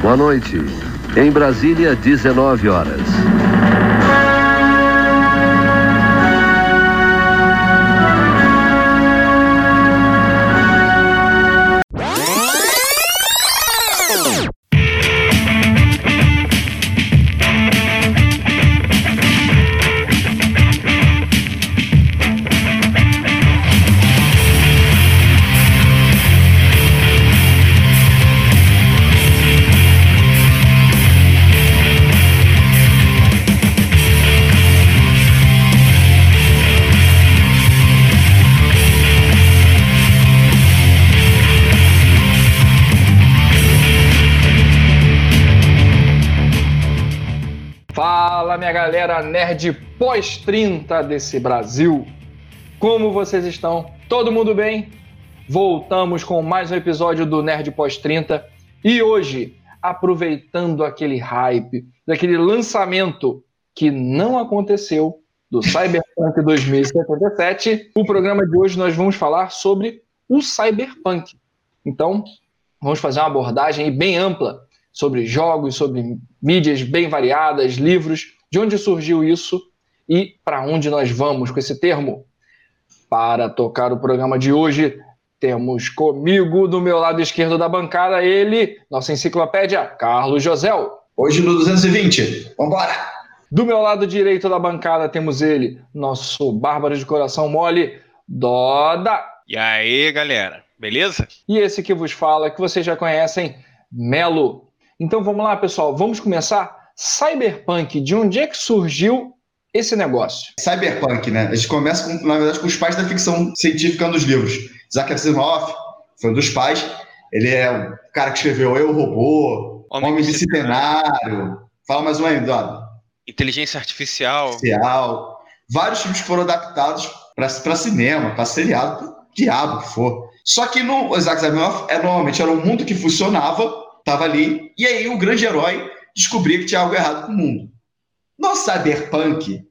Boa noite. Em Brasília, 19 horas. Nerd pós-30 desse Brasil. Como vocês estão? Todo mundo bem? Voltamos com mais um episódio do Nerd Pós-30 e hoje, aproveitando aquele hype, daquele lançamento que não aconteceu do Cyberpunk 2077, o programa de hoje nós vamos falar sobre o Cyberpunk. Então, vamos fazer uma abordagem bem ampla sobre jogos, sobre mídias bem variadas, livros, de onde surgiu isso e para onde nós vamos com esse termo? Para tocar o programa de hoje, temos comigo do meu lado esquerdo da bancada ele, nossa enciclopédia, Carlos Josel. Hoje no 220. Vambora! Do meu lado direito da bancada temos ele, nosso bárbaro de coração mole, Doda. E aí, galera, beleza? E esse que vos fala, que vocês já conhecem, Melo. Então vamos lá, pessoal, vamos começar Cyberpunk, de onde é que surgiu esse negócio? Cyberpunk, né? A gente começa, com, na verdade, com os pais da ficção científica nos livros. Isaac Asimov foi um dos pais. Ele é o cara que escreveu Eu, Robô, Homem, Homem Bicentenário. Fala mais um aí, Eduardo. Inteligência Artificial. Artificial. Vários filmes que foram adaptados para cinema, para seriado, para diabo que for. Só que no Isaac Asimov, é, normalmente era um mundo que funcionava, estava ali, e aí o grande herói descobria que tinha algo errado com o mundo. No cyberpunk,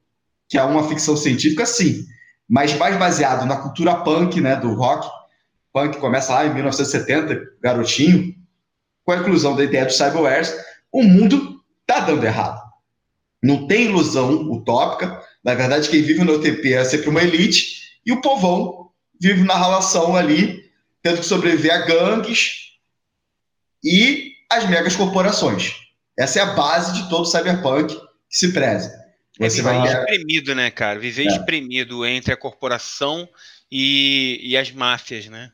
que é uma ficção científica, sim, mas mais baseado na cultura punk, né, do rock. Punk começa lá em 1970, garotinho, com a inclusão da ideia do cyberware, o mundo tá dando errado. Não tem ilusão utópica. Na verdade, quem vive no UTP é sempre uma elite, e o povão vive na relação ali, tendo que sobreviver a gangues e as megas corporações. Essa é a base de todo cyberpunk que se preza. É Você viver vai... espremido, né, cara? Viver é. espremido entre a corporação e, e as máfias, né?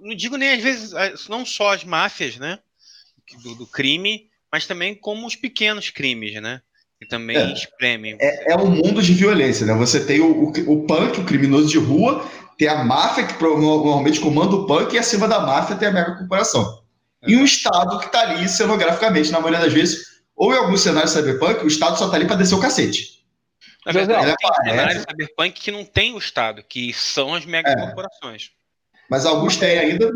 Não digo nem às vezes, não só as máfias, né? Do, do crime, mas também como os pequenos crimes, né? Que também é. espremem. É, é, um mundo de violência, né? Você tem o, o, o punk, o criminoso de rua, tem a máfia que normalmente comanda o punk, e acima da máfia tem a mega corporação e um Estado que está ali cenograficamente, na maioria das vezes, ou em alguns cenários cyberpunk, o Estado só está ali para descer o cacete. Na verdade, tem cenários cyberpunk que não tem o Estado, que são as megacorporações. É. Mas alguns têm ainda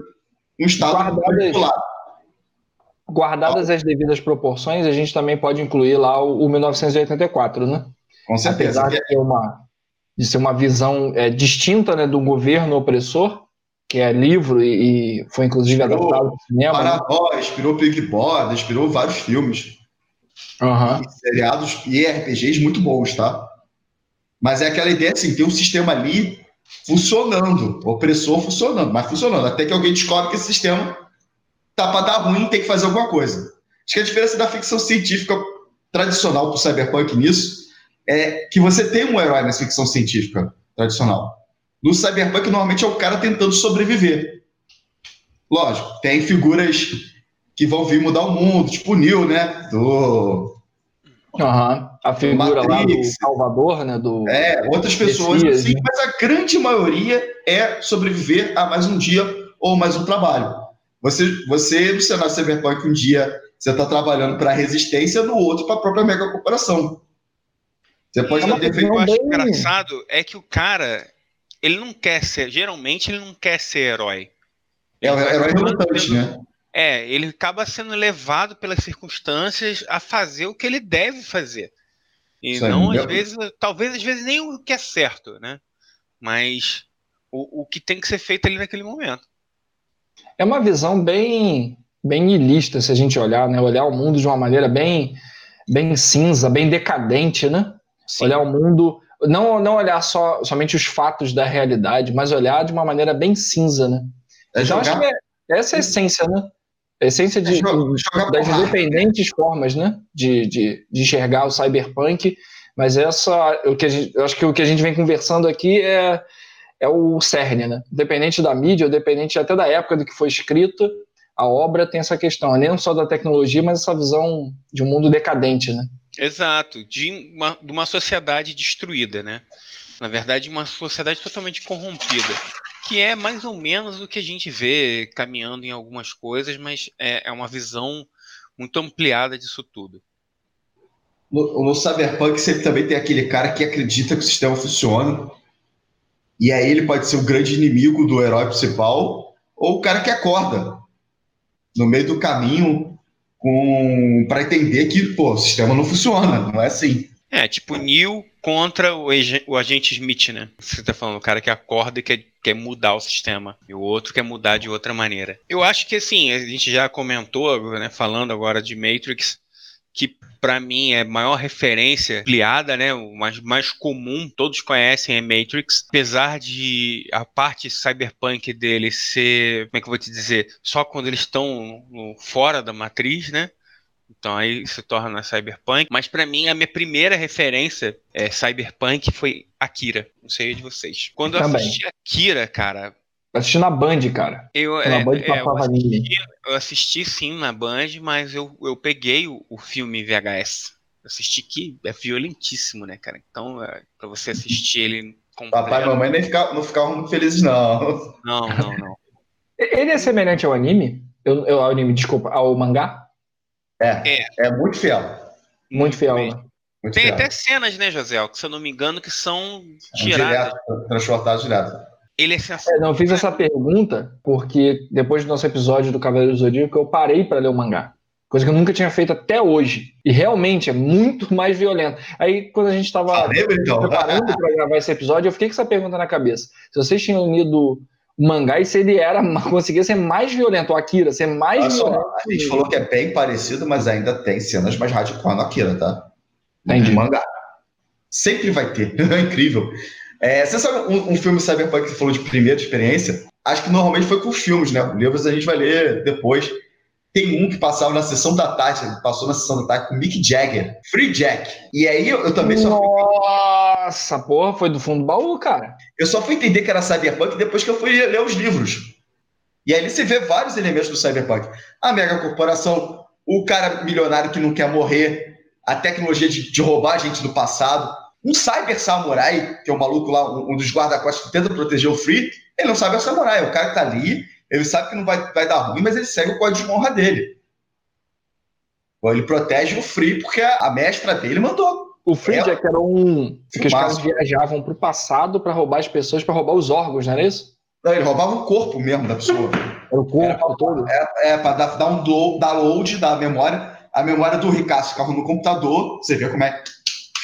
um Estado guardadas, guardadas as devidas proporções, a gente também pode incluir lá o, o 1984, né? Com certeza. Apesar de, ter uma, de ser uma visão é, distinta né, do governo opressor, que é livro e, e foi inclusive inspirou adaptado para cinema. Paradó, né? inspirou Big Brother, inspirou vários filmes. Uhum. E seriados e RPGs muito bons, tá? Mas é aquela ideia assim, tem um sistema ali funcionando, opressor funcionando, mas funcionando, até que alguém descobre que esse sistema tá para dar ruim e tem que fazer alguma coisa. Acho que a diferença da ficção científica tradicional para o cyberpunk nisso é que você tem um herói na ficção científica tradicional. No Cyberpunk, normalmente é o cara tentando sobreviver. Lógico, tem figuras que vão vir mudar o mundo, tipo o Neil, né? Do. Uhum. A figura do lá do Salvador, né? Do... É, outras pessoas, Messias, assim, né? mas a grande maioria é sobreviver a mais um dia ou mais um trabalho. Você, você no cenário Cyberpunk, um dia você está trabalhando para a resistência, no outro para a própria mega corporação. Você pode é ter feito. O que eu acho engraçado é que o cara ele não quer ser, geralmente ele não quer ser herói. É o herói relutante, né? É, ele acaba sendo levado pelas circunstâncias a fazer o que ele deve fazer. E Isso não, às vezes, talvez às vezes nem o que é certo, né? Mas o, o que tem que ser feito ali naquele momento. É uma visão bem bem ilista, se a gente olhar, né? Olhar o mundo de uma maneira bem, bem cinza, bem decadente, né? Sim. Olhar o mundo, não, não olhar só, somente os fatos da realidade, mas olhar de uma maneira bem cinza, né? É então, jogar... acho que é, essa é a essência, né? A essência de, é jogar, das independentes formas, né? De, de, de enxergar o cyberpunk, mas essa, o que gente, eu acho que o que a gente vem conversando aqui é é o cerne, né? Independente da mídia, independente até da época do que foi escrito, a obra tem essa questão, não só da tecnologia, mas essa visão de um mundo decadente, né? Exato, de uma, de uma sociedade destruída, né? Na verdade, uma sociedade totalmente corrompida, que é mais ou menos o que a gente vê caminhando em algumas coisas, mas é, é uma visão muito ampliada disso tudo. No, no Cyberpunk sempre também tem aquele cara que acredita que o sistema funciona, e aí ele pode ser o grande inimigo do herói principal, ou o cara que acorda no meio do caminho com para entender que pô, o sistema não funciona, não é assim. É, tipo Neil contra o, o agente Smith, né? Você tá falando, o cara que acorda e quer, quer mudar o sistema, e o outro quer mudar de outra maneira. Eu acho que assim, a gente já comentou, né, falando agora de Matrix, que para mim é a maior referência ampliada, né? O mais, mais comum, todos conhecem é Matrix, apesar de a parte cyberpunk dele ser, como é que eu vou te dizer, só quando eles estão fora da matriz, né? Então aí se torna cyberpunk. Mas para mim a minha primeira referência é cyberpunk foi Akira. Não sei de vocês. Quando eu assisti Akira, cara, Assisti na Band, cara. Eu, na é, Band é, eu, assisti, eu assisti sim na Band, mas eu, eu peguei o, o filme VHS. Eu assisti que é violentíssimo, né, cara? Então, é, pra você assistir ele. Completo... Papai e mamãe nem ficavam, não ficavam muito felizes, não. Não, não, não. Ele é semelhante ao anime? Eu, eu, ao anime, desculpa, ao mangá? É, é, é muito fiel. Muito fiel, né? Muito Tem fiel. até cenas, né, José, que se eu não me engano, que são tiradas. Direto, transportadas direto. Ele é sensacional. É, não, eu fiz essa pergunta porque depois do nosso episódio do Cavaleiro do Zodíaco eu parei para ler o mangá. Coisa que eu nunca tinha feito até hoje. E realmente é muito mais violento. Aí, quando a gente estava então. preparando para gravar esse episódio, eu fiquei com essa pergunta na cabeça. Se vocês tinham lido o mangá e se ele era, conseguia ser mais violento, o Akira, ser mais Olha violento. Só, a gente falou que é bem parecido, mas ainda tem cenas mais radicais no Akira, tá? Entendi. No mangá. Sempre vai ter. É incrível. É, você sabe um, um, filme cyberpunk que você falou de primeira experiência? Acho que normalmente foi com filmes, né? Livros a gente vai ler depois. Tem um que passava na sessão da tarde, passou na sessão da tarde com Mick Jagger, Free Jack. E aí eu, eu também só fui... Nossa, porra, foi do fundo do baú, cara. Eu só fui entender que era cyberpunk depois que eu fui ler os livros. E aí você vê vários elementos do cyberpunk. A mega corporação, o cara milionário que não quer morrer, a tecnologia de, de roubar a gente do passado um cyber samurai, que é o um maluco lá, um dos guarda-costas que tenta proteger o Free, ele não sabe é samurai. O cara que tá ali, ele sabe que não vai, vai dar ruim, mas ele segue o código de honra dele. Ele protege o Free porque a, mestra dele mandou. O Free é, que era um. Que os caras viajavam pro passado para roubar as pessoas, para roubar os órgãos, não era isso? Não, ele roubava o corpo mesmo da pessoa. Era o corpo era, todo? É, é para dar, dar um download da memória. A memória do Ricardo ficava no computador. Você vê como é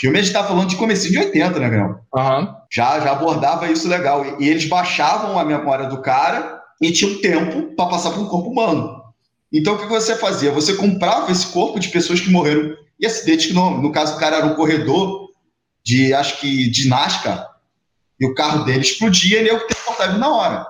filme a gente tá falando de começo de 80, né, meu? Uhum. Já, já abordava isso legal. E, e, eles baixavam a memória do cara e tinha um tempo para passar para um corpo humano. Então o que você fazia? Você comprava esse corpo de pessoas que morreram em acidente que no, no caso o cara era um corredor de acho que de NASCAR e o carro dele explodia e ele ia teleportar na hora.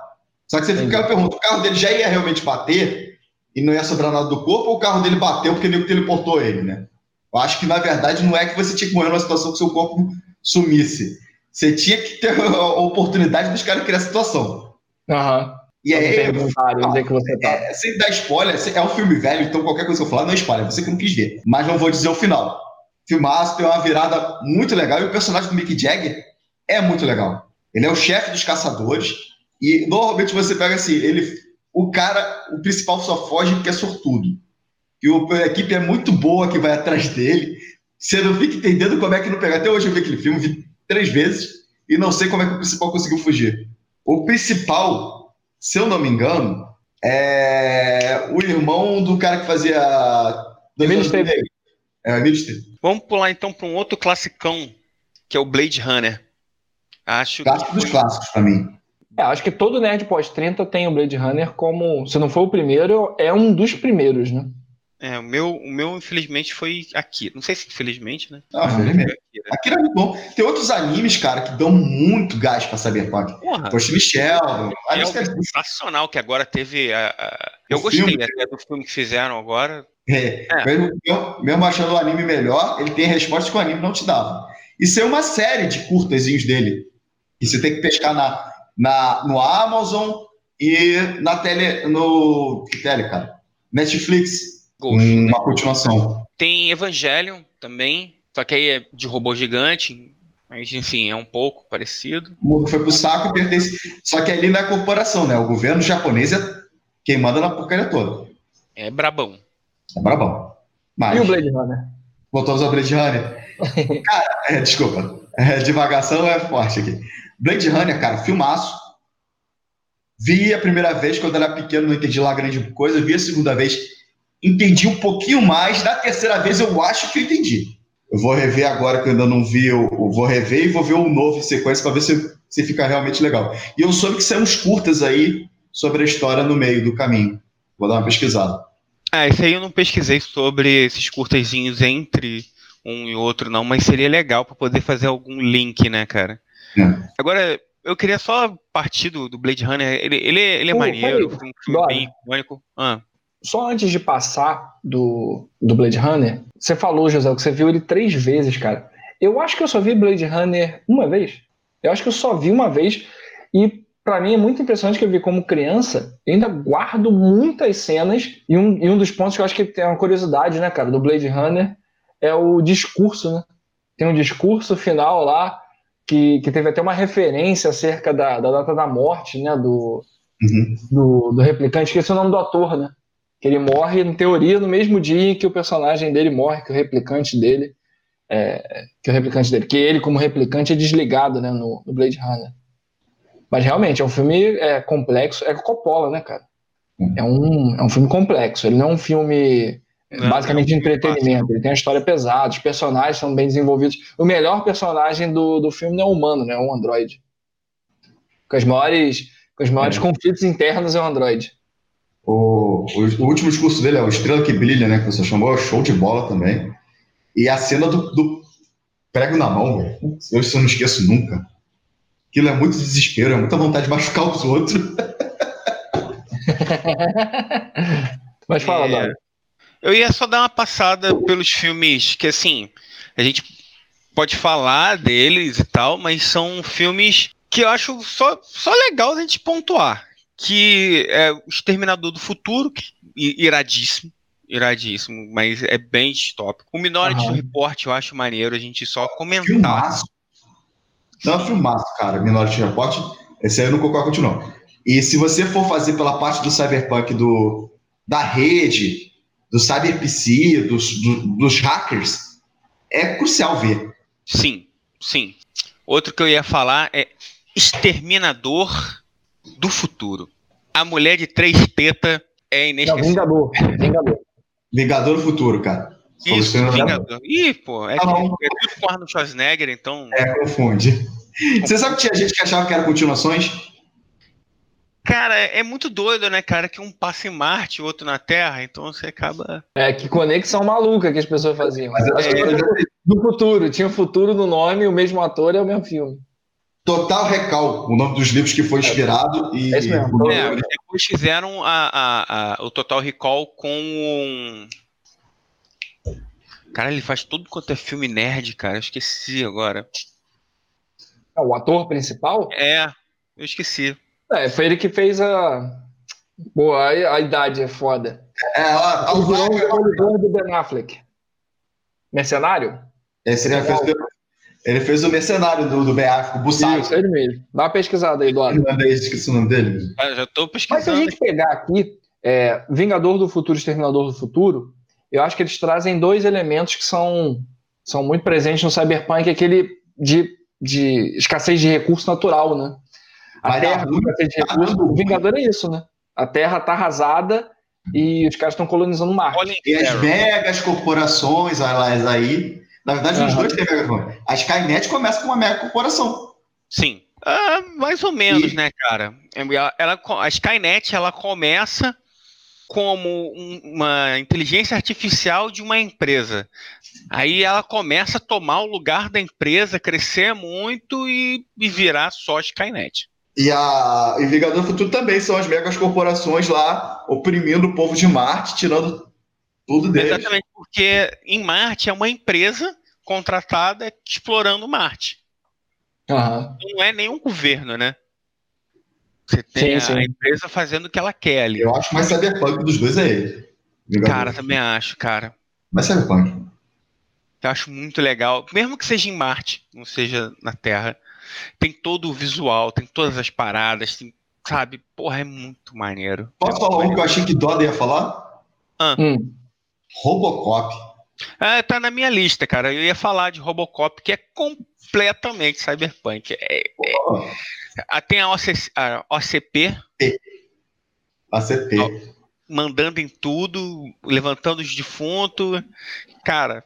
Só que você fica pergunta, o carro dele já ia realmente bater e não ia sobrar nada do corpo ou o carro dele bateu porque ele teleportou ele, né? Eu acho que, na verdade, não é que você tinha que morrer numa situação que seu corpo sumisse. Você tinha que ter a oportunidade dos caras criar a situação. Aham. Uhum. E aí, é, onde é que você tá. É, sem dar spoiler, é um filme velho, então qualquer coisa que eu falar não é spoiler, você que não quis ver. Mas não vou dizer o final. Filmaço, tem uma virada muito legal, e o personagem do Mick Jagger é muito legal. Ele é o chefe dos caçadores, e normalmente você pega assim, ele, o cara, o principal só foge porque é sortudo que a equipe é muito boa que vai atrás dele. Você não fica entendendo como é que não pega. Até hoje eu vi aquele filme, vi três vezes, e não sei como é que o principal conseguiu fugir. O principal, se eu não me engano, é o irmão do cara que fazia. Ministério. É. Vamos pular então para um outro classicão, que é o Blade Runner. Acho Clássico dos clássicos para mim. É, acho que todo nerd pós-30 tem o Blade Runner como, se não for o primeiro, é um dos primeiros, né? É, o meu, o meu infelizmente foi aqui. Não sei se infelizmente, né? Ah, infelizmente. Akira é muito bom. Tem outros animes, cara, que dão muito gás pra Cyberpunk. Porra. Poxa, Michel. É um sensacional que agora teve a. a... Eu O gostei filme. até do filme que fizeram agora. É, É. Mesmo, mesmo achando o anime melhor, ele tem respostas que o anime não te dava. Isso é uma série de curtazinhos dele. E você tem que pescar na, na, no Amazon e na tele. No. Que tele, cara? Netflix. Ghost. Uma continuação. Tem Evangelion também, só que aí é de robô gigante, mas enfim, é um pouco parecido. O mundo foi pro saco e pertence. Só que ali não é corporação, né? O governo japonês é quem manda na porcaria toda. É brabão. É brabão. Mas. E o Blade Runner? Voltamos ao Blade Runner. Cara, é, desculpa. É, divagação é forte aqui. Blade Runner, cara, filmaço. Vi a primeira vez quando era pequeno, não entendi lá grande coisa. Vi a segunda vez, entendi um pouquinho mais. Da terceira vez, eu acho que eu entendi. Eu vou rever agora que eu ainda não vi. Eu, vou rever e vou ver o novo em sequência para ver se, se fica realmente legal. E eu soube que são uns curtas aí sobre a história no meio do caminho. Vou dar uma pesquisada. Ah, esse aí eu não pesquisei sobre esses curtazinhos entre um e outro, não, mas seria legal para poder fazer algum link, né, cara? É. Agora, eu queria só partir do, do Blade Runner. Ele, ele, ele é Pô, maneiro, foi um filme bem icônico. Ah, Só antes de passar do, do Blade Runner, você falou, José, que você viu ele três vezes, cara. Eu acho que eu só vi Blade Runner uma vez. Eu acho que eu só vi uma vez. E pra mim é muito impressionante que eu vi como criança. Eu ainda guardo muitas cenas. E um, e um dos pontos que eu acho que tem uma curiosidade, né, cara, do Blade Runner é o discurso, né? Tem um discurso final lá que, que teve até uma referência acerca da, da data da morte, né, do, Uhum. do, do replicante, esqueci o nome do ator, né? Que ele morre, em teoria, no mesmo dia em que o personagem dele morre, que o replicante dele. é, que o replicante dele, que ele, como replicante, é desligado né, no, no Blade Runner. Mas realmente, é um filme é, complexo, é Coppola, né, cara? É um, é um filme complexo. Ele não é um filme Não, basicamente de é um filme entretenimento. Ele tem uma história pesada, os personagens são bem desenvolvidos. O melhor personagem do, do filme não é o humano, né? É um androide. Com as maiores, com os maiores É. conflitos internos é um androide. O, o, o último discurso dele é o Estrela que Brilha, né? Que você chamou, é show de bola também. E a cena do, do prego na mão, velho. Eu isso eu não esqueço nunca. Aquilo é muito desespero, é muita vontade de machucar os outros. Mas fala, É. Dora. Eu ia só dar uma passada pelos filmes que, assim, a gente pode falar deles e tal, mas são filmes que eu acho só, só legal a gente pontuar. Que é o Exterminador do Futuro, iradíssimo, iradíssimo, mas é bem distópico. O Minority Aham. Report eu acho maneiro a gente só comentar. Filmaço. Não, é filmaço, cara. Minority Report, esse aí eu não concordo não. E se você for fazer pela parte do cyberpunk do, da rede, do cyberpc, dos, do- dos hackers, é crucial ver. Sim, sim. Outro que eu ia falar é Exterminador do Futuro. A mulher de três tetas é Não, inesquecível. Vingador. Vingador. Vingador do Futuro, cara. Isso, Vingador. Ih, pô, é, Tá bom. é tudo com Arnold Schwarzenegger, então. É, confunde. Você sabe que tinha gente que achava que era continuações? Cara, é muito doido, né, cara? Que um passa em Marte, o outro na Terra, então você acaba. É, que conexão maluca que as pessoas faziam. Mas eu acho que É, do futuro. Tinha futuro no nome, o mesmo ator é o mesmo filme. Total Recall, o nome dos livros que foi inspirado. E É isso mesmo. É, depois fizeram a, a- a- o Total Recall com. Cara, ele faz tudo quanto é filme nerd, cara. Eu esqueci agora. É, o ator principal É, eu esqueci. é, foi ele que fez a. Pô, a, a idade é foda. É, ó, O vilão do Ben Affleck. Mercenário? Esse ele, fez, ele fez o mercenário do, do BA, o Bussai. Isso, ele mesmo. Dá uma pesquisada aí, Dora. Esqueci o nome dele. Ah, já tô Mas se a pesquisando. gente pegar aqui é, Vingador do Futuro e Exterminador do Futuro, eu acho que eles trazem dois elementos que são, são muito presentes no Cyberpunk, aquele de, de escassez de recurso natural, né? A Vai dar Terra escassez de dar recurso, o Vingador é isso, né? A Terra tá arrasada e os caras estão colonizando Marte. Colin E as megas corporações, elas aí. Na verdade, os Aham. dois têm mega A Skynet começa com uma mega corporação. Sim, Ah, mais ou menos, e... né, cara? Ela, a Skynet ela começa como uma inteligência artificial de uma empresa. Aí ela começa a tomar o lugar da empresa, crescer muito e, e virar só Skynet. E a e Vingador Futuro também são as megas corporações lá oprimindo o povo de Marte, tirando tudo deles. Exatamente, porque em Marte é uma empresa contratada explorando Marte. Uhum. Não é nenhum governo, né? Você tem sim, a sim. empresa fazendo o que ela quer ali. Eu acho mais cyberpunk dos dois é ele. Cara, também acho, cara. Mais cyberpunk. Eu acho muito legal. Mesmo que seja em Marte, não seja na Terra. Tem todo o visual, tem todas as paradas, tem, sabe? Porra, é muito maneiro. Posso é falar um que eu achei que Doda ia falar? Ah. Hum. Robocop. É, tá na minha lista, cara. Eu ia falar de Robocop, que é completamente cyberpunk. É, é, tem a, OC, a OCP. ACP. Mandando em tudo, levantando os defuntos. Cara,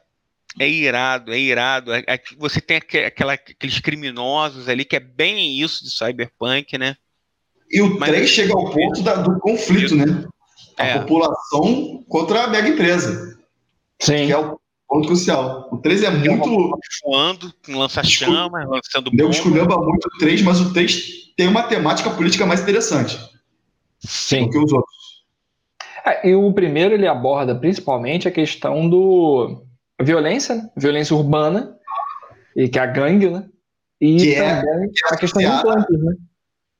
é irado, é irado. É, é, você tem aquela, aqueles criminosos ali, que é bem isso de cyberpunk, né? E o Mas, 3 chega ao ponto da, do conflito, né? A é. população contra a mega empresa. Sim. Que é o ponto crucial. O 3 é muito. Voando, lança-chama, lançando bomba. Eu esculhamba muito o 3, mas o 3 tem uma temática política mais interessante. Sim. Do que os outros. É, e o primeiro ele aborda principalmente a questão do violência, né? violência urbana, e que é a gangue, né? E que é também é, a questão de implantes, né?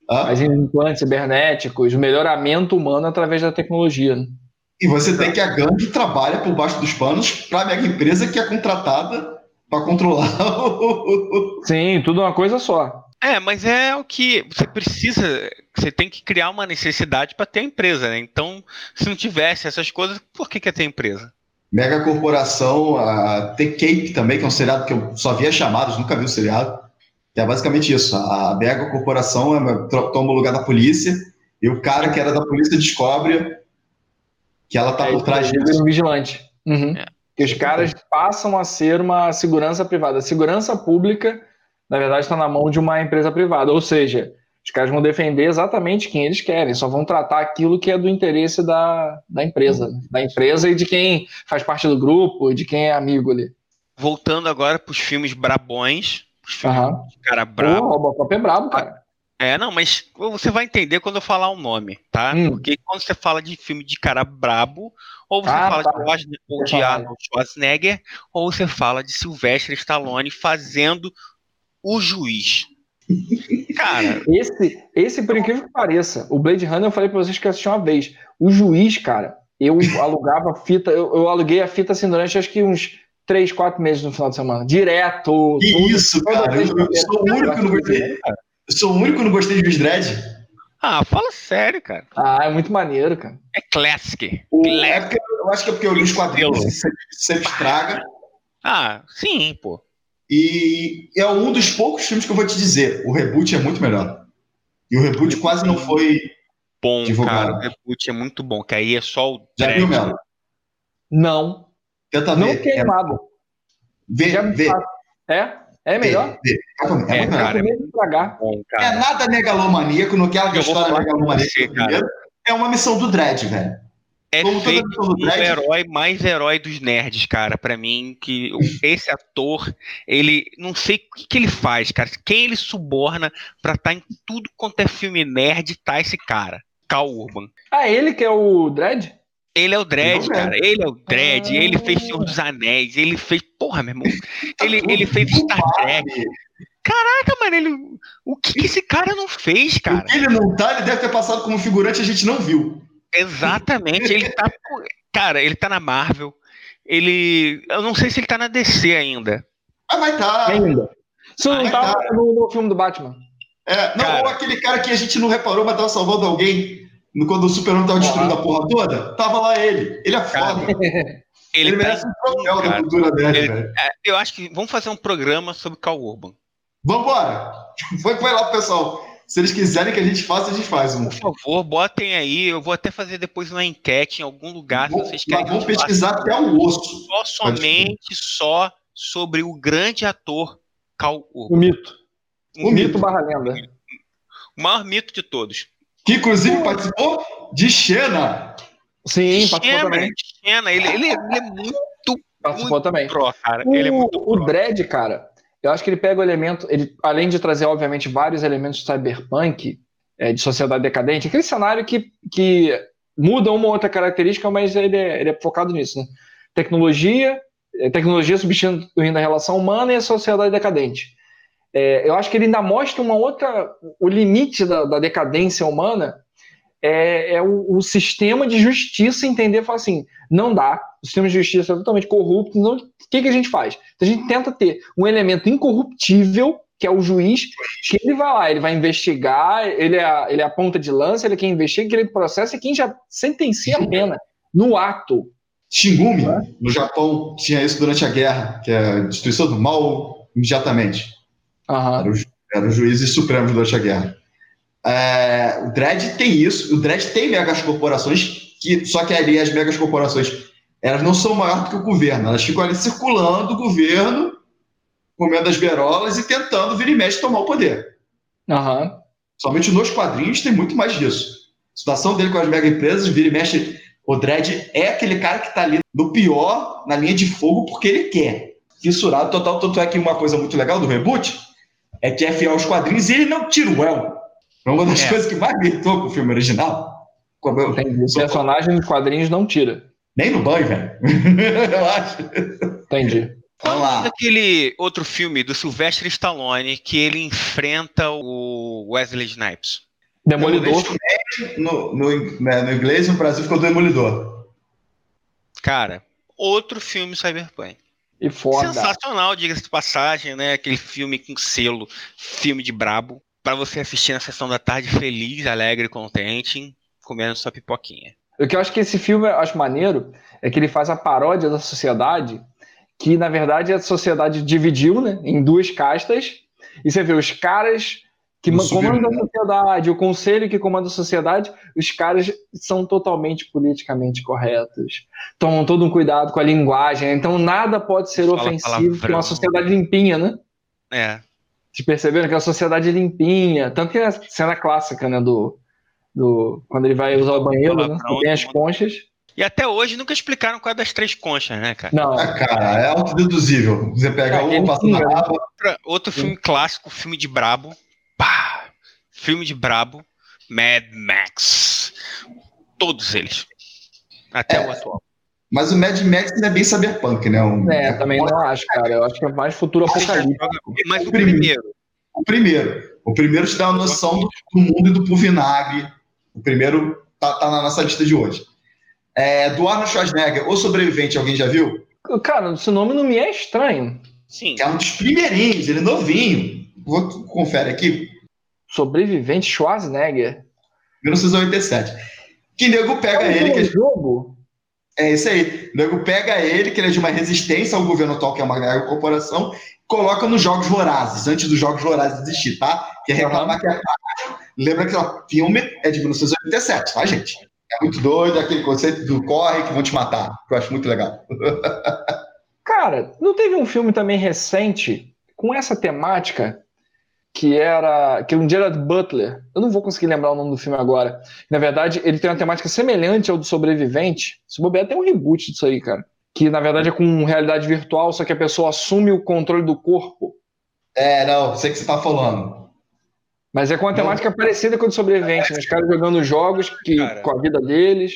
Ah? As implantes cibernéticos, o melhoramento humano através da tecnologia. Né? E você tem que a gangue trabalha por baixo dos panos para a mega empresa que é contratada para controlar. Sim, tudo uma coisa só. É, mas é o que você precisa, você tem que criar uma necessidade para ter a empresa, né? Então, se não tivesse essas coisas, por que quer ter empresa? Mega Corporação, a The Cape também, que é um seriado que eu só via chamados, nunca vi o seriado. É basicamente isso. A Mega Corporação é, toma o lugar da polícia e o cara que era da polícia descobre que ela está é, por trás disso. Um vigilante. Uhum. É. Que os caras passam a ser uma segurança privada. A segurança pública, na verdade, está na mão de uma empresa privada. Ou seja, os caras vão defender exatamente quem eles querem, só vão tratar aquilo que é do interesse da, da empresa, da empresa e de quem faz parte do grupo, de quem é amigo ali. Voltando agora para os filmes brabões, uhum. cara brabo. O Robocop é brabo, cara. É, não, mas você vai entender quando eu falar o nome, tá? Hum. Porque quando você fala de filme de cara brabo, ou você ah, fala tá. de, ou de Arnold Schwarzenegger, ou você fala de Sylvester Stallone fazendo o juiz. Cara, esse, esse por incrível que pareça, o Blade Runner eu falei pra vocês que eu assisti uma vez. O juiz, cara, eu alugava fita, eu, eu aluguei a fita assim durante acho que uns 3, 4 meses no final de semana. Direto. Que tudo, isso, cara. Eu, eu, sou o único que não gostei. Eu sou o único que não gostei de Juiz Dredd. Ah, fala sério, cara. Ah, é muito maneiro, cara. É classic. O, classic. É porque, eu acho que é porque eu li os quadrinhos sempre, sempre estraga. Ah, sim, pô. E é um dos poucos filmes que eu vou te dizer. O reboot é muito melhor. E o reboot quase não foi bom, divulgado. cara. O reboot é muito bom, que aí é só o Já viu, Melo? Não. Tenta não ver. queimado. É... Vê, vê. É? É melhor? Vê, vê. É, é, cara, é, bom, cara. é nada megalomaníaco no que ela história megalomaníaca. É uma missão do Dredd, velho é Como feito um herói mais herói dos nerds, cara, para mim, que esse ator, ele, não sei o que, que ele faz, cara, quem ele suborna pra estar tá em tudo quanto é filme nerd, tá esse cara, Cal Urban. Ah, ele que é o Dredd? Ele é o Dredd, cara. Ele é o Dredd. Ah. Ele fez Senhor dos Anéis. Ele fez. Porra, meu irmão. Ele, ele fez Star Trek. Caraca, mano, ele, o que, que esse cara não fez, cara? Ele não tá, ele deve ter passado como figurante, a gente não viu. Exatamente, ele tá. Cara, ele tá na Marvel. Ele. Eu não sei se ele tá na DC ainda. Ah, vai tá. Ainda. Você não tava tá no, no, filme do Batman. É, não, cara, ou aquele cara que a gente não reparou, mas tava salvando alguém quando o Super-Homem tava destruindo a porra toda. Tava lá ele. Ele é foda. Ele, ele tá merece um troféu da cultura dele, ele, velho. É, eu acho que vamos fazer um programa sobre Cal Urban. Vambora! Foi, foi lá, pessoal. Se eles quiserem que a gente faça, a gente faz um. Por favor, botem aí. Eu vou até fazer depois uma enquete em algum lugar. Vou, se vocês querem. Vamos pesquisar até o osso. Só somente só sobre o grande ator Cal O mito. O, mito, mito barra lenda. O maior mito de todos. Que inclusive participou de Xena. Sim, participou também. Xena, ele, ele, ele é muito. Participou muito também. Pro, cara. O, ele é muito o Dredd, cara, eu acho que ele pega o elemento. Ele, além de trazer, obviamente, vários elementos de cyberpunk, é, de sociedade decadente, aquele cenário que, que muda uma ou outra característica, mas ele é, ele é focado nisso, né? Tecnologia, é, tecnologia substituindo a relação humana e a sociedade decadente. É, eu acho que ele ainda mostra uma outra. O limite da, da decadência humana é, é o, o, sistema de justiça entender falar assim: não dá, o sistema de justiça é totalmente corrupto, não, o que, que a gente faz? Então a gente tenta ter um elemento incorruptível, que é o juiz, que ele vai lá, ele vai investigar, ele é a, ele é a ponta de lança, ele é quem investiga, ele processa e quem já sentencia a pena no ato. Shingumi, no Japão, tinha isso durante a guerra, que é a destruição do mal imediatamente. Uhum. Era, os juízes supremos durante a guerra. É, o Dredd tem isso, o Dredd tem megas corporações, que, só que ali as megas corporações elas não são maiores do que o governo, elas ficam ali circulando o governo, comendo as berolas e tentando vir e mexe tomar o poder. Uhum. Somente nos quadrinhos tem muito mais disso. A situação dele com as mega empresas, vira e mexe. O Dredd é aquele cara que está ali no pior, na linha de fogo, porque ele quer. Fissurado total. Tanto é que uma coisa muito legal do reboot é que é fiel aos quadrinhos e ele não tira o elmo. É uma das é. coisas que mais me irritou com o filme original. Como eu, o personagem dos quadrinhos não tira. Nem no banho, velho. eu acho. Entendi. Vamos lá. Daquele outro filme do Sylvester Stallone que ele enfrenta o Wesley Snipes. Demolidor. No, no, né, no inglês, no Brasil, ficou Demolidor. Cara, outro filme cyberpunk. E foda. Sensacional, diga-se de passagem, né? Aquele filme com selo, filme de brabo, para você assistir na sessão da tarde feliz, alegre, contente, comendo sua pipoquinha. O que eu acho que esse filme eu acho maneiro é que ele faz a paródia da sociedade, que na verdade a sociedade dividiu, né, em duas castas, e você vê os caras que comandam a sociedade, o conselho que comanda a sociedade, os caras são totalmente politicamente corretos. Tomam todo um cuidado com a linguagem, então nada pode ser Fala ofensivo, é uma sociedade limpinha, né? É. Vocês perceberam que é uma sociedade limpinha, tanto que é a cena clássica, né, do, do quando ele vai usar o banheiro, né, tem as conchas. E até hoje nunca explicaram qual é das três conchas, né, cara? Não. Ah, cara, é autodeduzível. Você pega é, um, passa na raba. Outro filme clássico, filme de brabo, Pá! Filme de brabo, Mad Max. Todos eles. Até é, o atual. Mas o Mad Max não é bem cyberpunk, né? Um... É, também não acho, cara. Eu acho que é mais futuro apocalíptico. Mas o primeiro. O primeiro. O primeiro te dá uma noção do, do mundo e do puro vinagre. O primeiro tá, tá, na nossa lista de hoje. É, do Arnold Schwarzenegger, O Sobrevivente, alguém já viu? Cara, esse nome não me é estranho. Sim. É um dos primeirinhos, ele é novinho. Vou confere aqui. Sobrevivente Schwarzenegger. 1987. Que nego pega é ele. Que é jogo? É isso aí. O nego pega ele, que ele é de uma resistência ao governo atual, que é uma corporação, coloca nos Jogos Vorazes, antes dos Jogos Vorazes existir, tá? Que é reclamar que é Lembra que o filme é de 1987, tá, gente? É muito doido, aquele conceito do corre que vão te matar, que eu acho muito legal. Cara, não teve um filme também recente com essa temática que era que um Gerard Butler, eu não vou conseguir lembrar o nome do filme agora. Na verdade, ele tem uma temática semelhante ao do Sobrevivente. Se bobear, tem um reboot disso aí, cara. Que na verdade é com realidade virtual, só que a pessoa assume o controle do corpo. É, não, sei o que você tá falando. Mas é com uma temática não. parecida com o do Sobrevivente, né? Os caras jogando jogos que, cara, com a vida deles.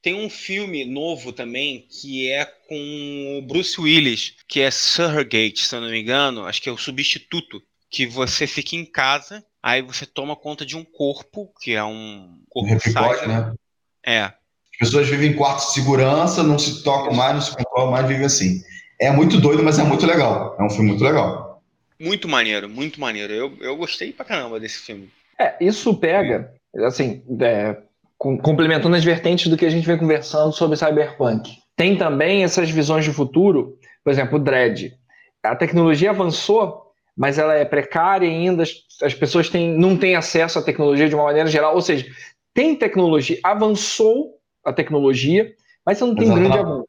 Tem um filme novo também que é com o Bruce Willis, que é Surrogate, se eu não me engano, acho que é o substituto que você fica em casa, aí você toma conta de um corpo, que é um corpo um né? É. As pessoas vivem em quartos de segurança, não se tocam mais, não se controlam mais, vivem assim. É muito doido, mas é muito legal. É um filme muito legal. Muito maneiro, muito maneiro. Eu, eu gostei pra caramba desse filme. É, isso pega, assim, é, complementando as vertentes do que a gente vem conversando sobre cyberpunk. Tem também essas visões de futuro, por exemplo, o Dredd. A tecnologia avançou mas ela é precária ainda, as pessoas têm, não têm acesso à tecnologia de uma maneira geral, ou seja, tem tecnologia, avançou a tecnologia, mas você não tem grande tá avanço.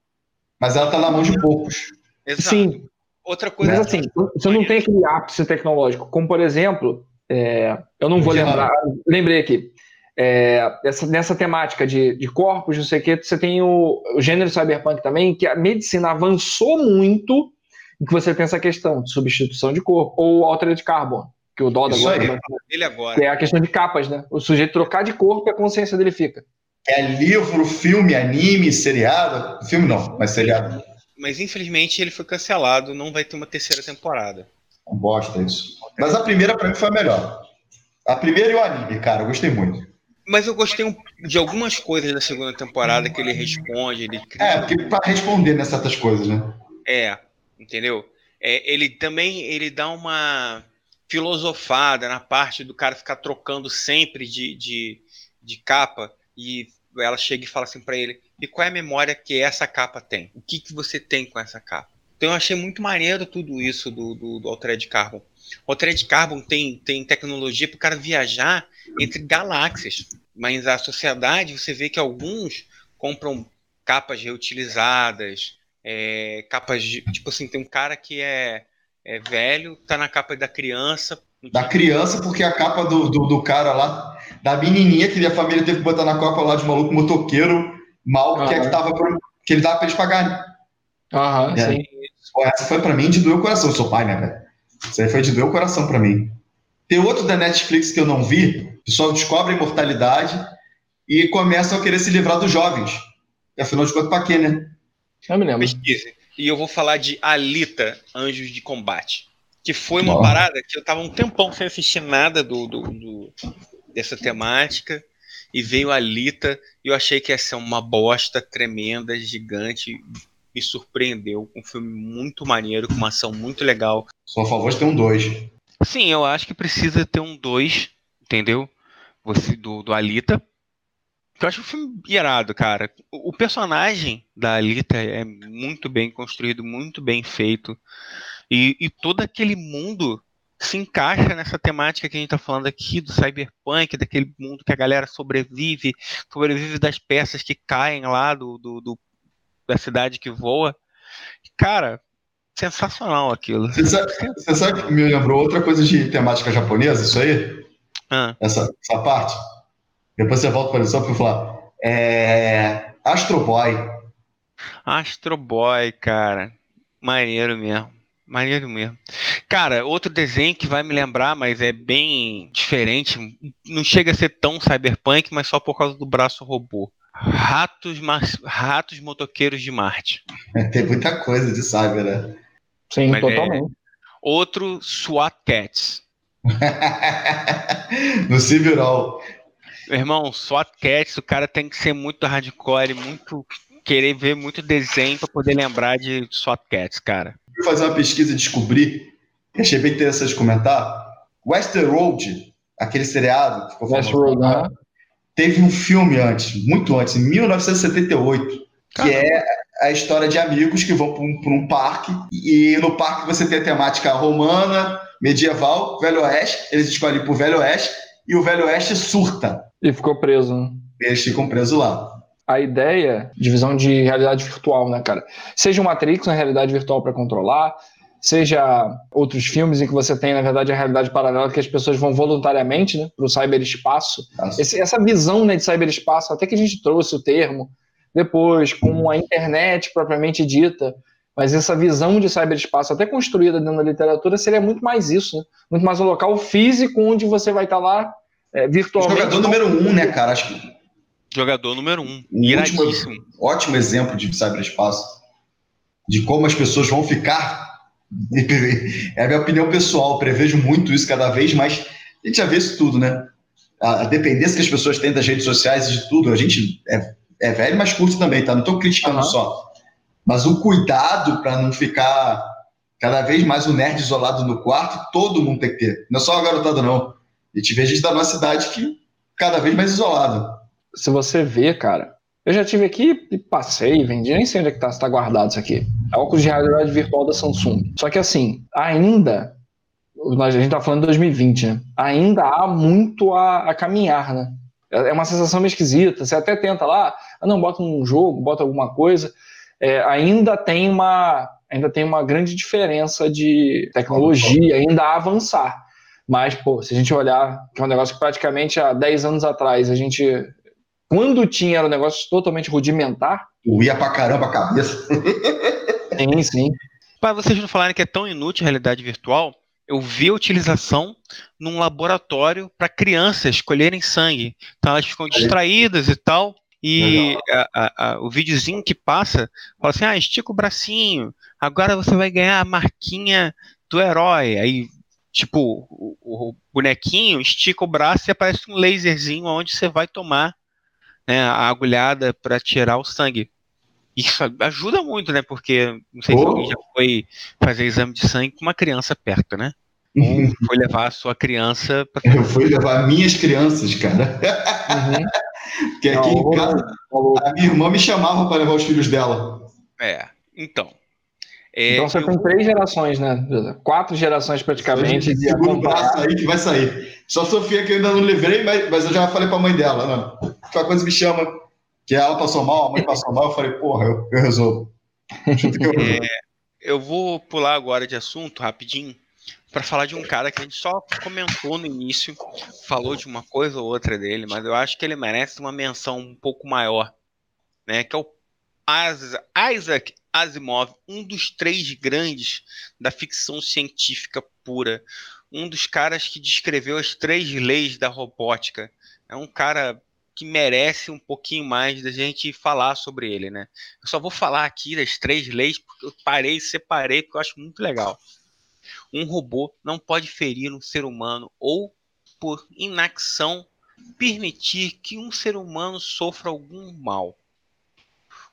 Mas ela está na mão de poucos. Exato. Sim. Outra coisa. Mas assim, você não tem aquele ápice tecnológico, como por exemplo, é, eu não vou lembrar, lembrei aqui. É, essa, nessa temática de, de corpos, não sei o que, você tem o, o gênero cyberpunk também, que a medicina avançou muito em que você tem essa questão de substituição de corpo, ou altered carbon, que o Doda agora, aí. Ele agora. Que é a questão de capas, né? O sujeito trocar de corpo e a consciência dele fica. É livro, filme, anime, seriado. Filme não, mas seriado. Mas infelizmente ele foi cancelado, não vai ter uma terceira temporada. Não bosta isso. Mas a primeira para mim foi a melhor. A primeira e o anime, cara, eu gostei muito. Mas eu gostei de algumas coisas da segunda temporada que ele responde. Ele cria... É, porque para responder nessas certas coisas, né? É, entendeu? É, ele também ele dá uma filosofada na parte do cara ficar trocando sempre de, de, de capa e ela chega e fala assim para ele: e qual é a memória que essa capa tem? O que, que você tem com essa capa? Então eu achei muito maneiro tudo isso do, do, do Altered Carbon. O Altered Carbon tem, tem tecnologia para o cara viajar entre galáxias. Mas a sociedade, você vê que alguns compram capas reutilizadas, é, capas de. Tipo assim, tem um cara que é, é velho, tá na capa da criança. Da criança, porque a capa do, do, do, cara lá, da menininha que a família teve que botar na copa lá de maluco motoqueiro mal, uhum. que, é que, tava que ele dava pra eles pagarem. Aham, uhum, sim. Essa foi pra mim de doer o coração. Eu sou pai, né, velho? Isso aí foi de doer o coração pra mim. Tem outro da Netflix que eu não vi, o pessoal descobre a imortalidade e começam a querer se livrar dos jovens. E afinal de contas, pra quê, né? Eu me lembro. Pesquise. E eu vou falar de Alita, Anjos de Combate. Que foi uma parada que eu tava um tempão sem assistir nada do, do, do, dessa temática. E veio Alita e eu achei que ia ser uma bosta tremenda, gigante. Me surpreendeu. Um filme muito maneiro, com uma ação muito legal. Só a favor de ter um dois. Sim, eu acho que precisa ter um 2, entendeu? Você, do, do Alita. Eu acho o filme irado, cara. O, o personagem da Alita é muito bem construído, muito bem feito. E, e todo aquele mundo se encaixa nessa temática que a gente está falando aqui do cyberpunk, daquele mundo que a galera sobrevive, sobrevive das peças que caem lá do, do, do da cidade que voa. Cara, sensacional aquilo. Você sabe, você sabe que me lembrou outra coisa de temática japonesa, isso aí? Ah. Essa, essa parte? Depois você volta para a para falar. É... Astro Boy. Astro Boy, cara. Maneiro mesmo. Maneiro mesmo. Cara, outro desenho que vai me lembrar, mas é bem diferente. Não chega a ser tão cyberpunk, mas só por causa do braço robô. Ratos, Ratos Motoqueiros de Marte. Tem muita coisa de cyber, né? Sim, Mas é totalmente. É outro SWAT Cats. no Civirol. Meu irmão, SWAT Cats, o cara tem que ser muito hardcore, muito querer ver muito desenho para poder lembrar de SWAT Cats, cara. Fui fazer uma pesquisa e descobri, que achei bem interessante comentar, Westworld, aquele seriado que ficou famoso, Westworld, né? teve um filme antes, muito antes, em 1978, que é a história de amigos que vão para um, um, parque e no parque você tem a temática romana, medieval, Velho Oeste. Eles escolhem por Velho Oeste e o Velho Oeste surta. E ficou preso. Né? Eles ficam presos lá. A ideia de visão de realidade virtual, né, cara? Seja o Matrix, uma realidade virtual para controlar, seja outros filmes em que você tem, na verdade, a realidade paralela que as pessoas vão voluntariamente né, para o cyberespaço. essa visão né, de cyberespaço, até que a gente trouxe o termo, depois com a internet propriamente dita. Mas essa visão de cyberespaço, até construída dentro da literatura, seria muito mais isso, né? muito mais um local físico onde você vai estar lá é, virtualmente. Jogador número um, né, cara? Acho que... Jogador número um. um último, ótimo exemplo de cyberespaço. De como as pessoas vão ficar. É a minha opinião pessoal. Prevejo muito isso cada vez mais. A gente já vê isso tudo, né? A dependência que as pessoas têm das redes sociais e de tudo. A gente é é velho, mas curto também, tá? Não estou criticando uhum. só. Mas o cuidado para não ficar cada vez mais o nerd isolado no quarto, todo mundo tem que ter. Não é só a garotada, não. A gente da nossa cidade que cada vez mais isolado. Se você vê, cara, eu já tive aqui e passei, vendi, nem sei onde é que tá, se tá guardado isso aqui. É óculos de realidade virtual da Samsung. Só que assim, ainda, a gente tá falando de 2020, né? Ainda há muito a, a caminhar, né? É uma sensação meio esquisita. Você até tenta lá, ah, não, bota um jogo, bota alguma coisa. É, ainda tem uma, ainda tem uma grande diferença de tecnologia, ainda a avançar. Mas, pô, se a gente olhar, que é um negócio que praticamente há 10 anos atrás a gente. Quando tinha era um negócio totalmente rudimentar. Ia pra caramba a cabeça. sim, sim. Para vocês não falarem que é tão inútil a realidade virtual, eu vi a utilização num laboratório para crianças escolherem sangue. Então elas ficam distraídas e tal. E a, a, a, o videozinho que passa fala assim: ah, estica o bracinho, agora você vai ganhar a marquinha do herói. Aí, tipo, o, o bonequinho estica o braço e aparece um laserzinho onde você vai tomar né, a agulhada para tirar o sangue. Isso ajuda muito, né? Porque não sei oh. se alguém já foi fazer exame de sangue com uma criança perto, né? Ou foi levar a sua criança. Pra... Eu fui levar minhas crianças, cara. Uhum. Porque aqui não, em casa, a minha irmã me chamava para levar os filhos dela. É, então. É, então você eu... tem três gerações, né? Quatro gerações praticamente. Segura o braço aí que vai sair. Só a Sofia que eu ainda não livrei, mas, mas eu já falei para a mãe dela, né? Qualquer coisa me chama que ela passou mal, a mãe passou mal, eu falei, porra, eu, eu resolvo. É, eu vou pular agora de assunto rapidinho para falar de um cara que a gente só comentou no início, falou de uma coisa ou outra dele, mas eu acho que ele merece uma menção um pouco maior, né? Que é o Isaac Asimov, um dos três grandes da ficção científica pura, um dos caras que descreveu as três leis da robótica. É um cara que merece um pouquinho mais da gente falar sobre ele, né? Eu só vou falar aqui das três leis porque eu parei separei porque eu acho muito legal. Um robô não pode ferir um ser humano ou, por inacção, permitir que um ser humano sofra algum mal.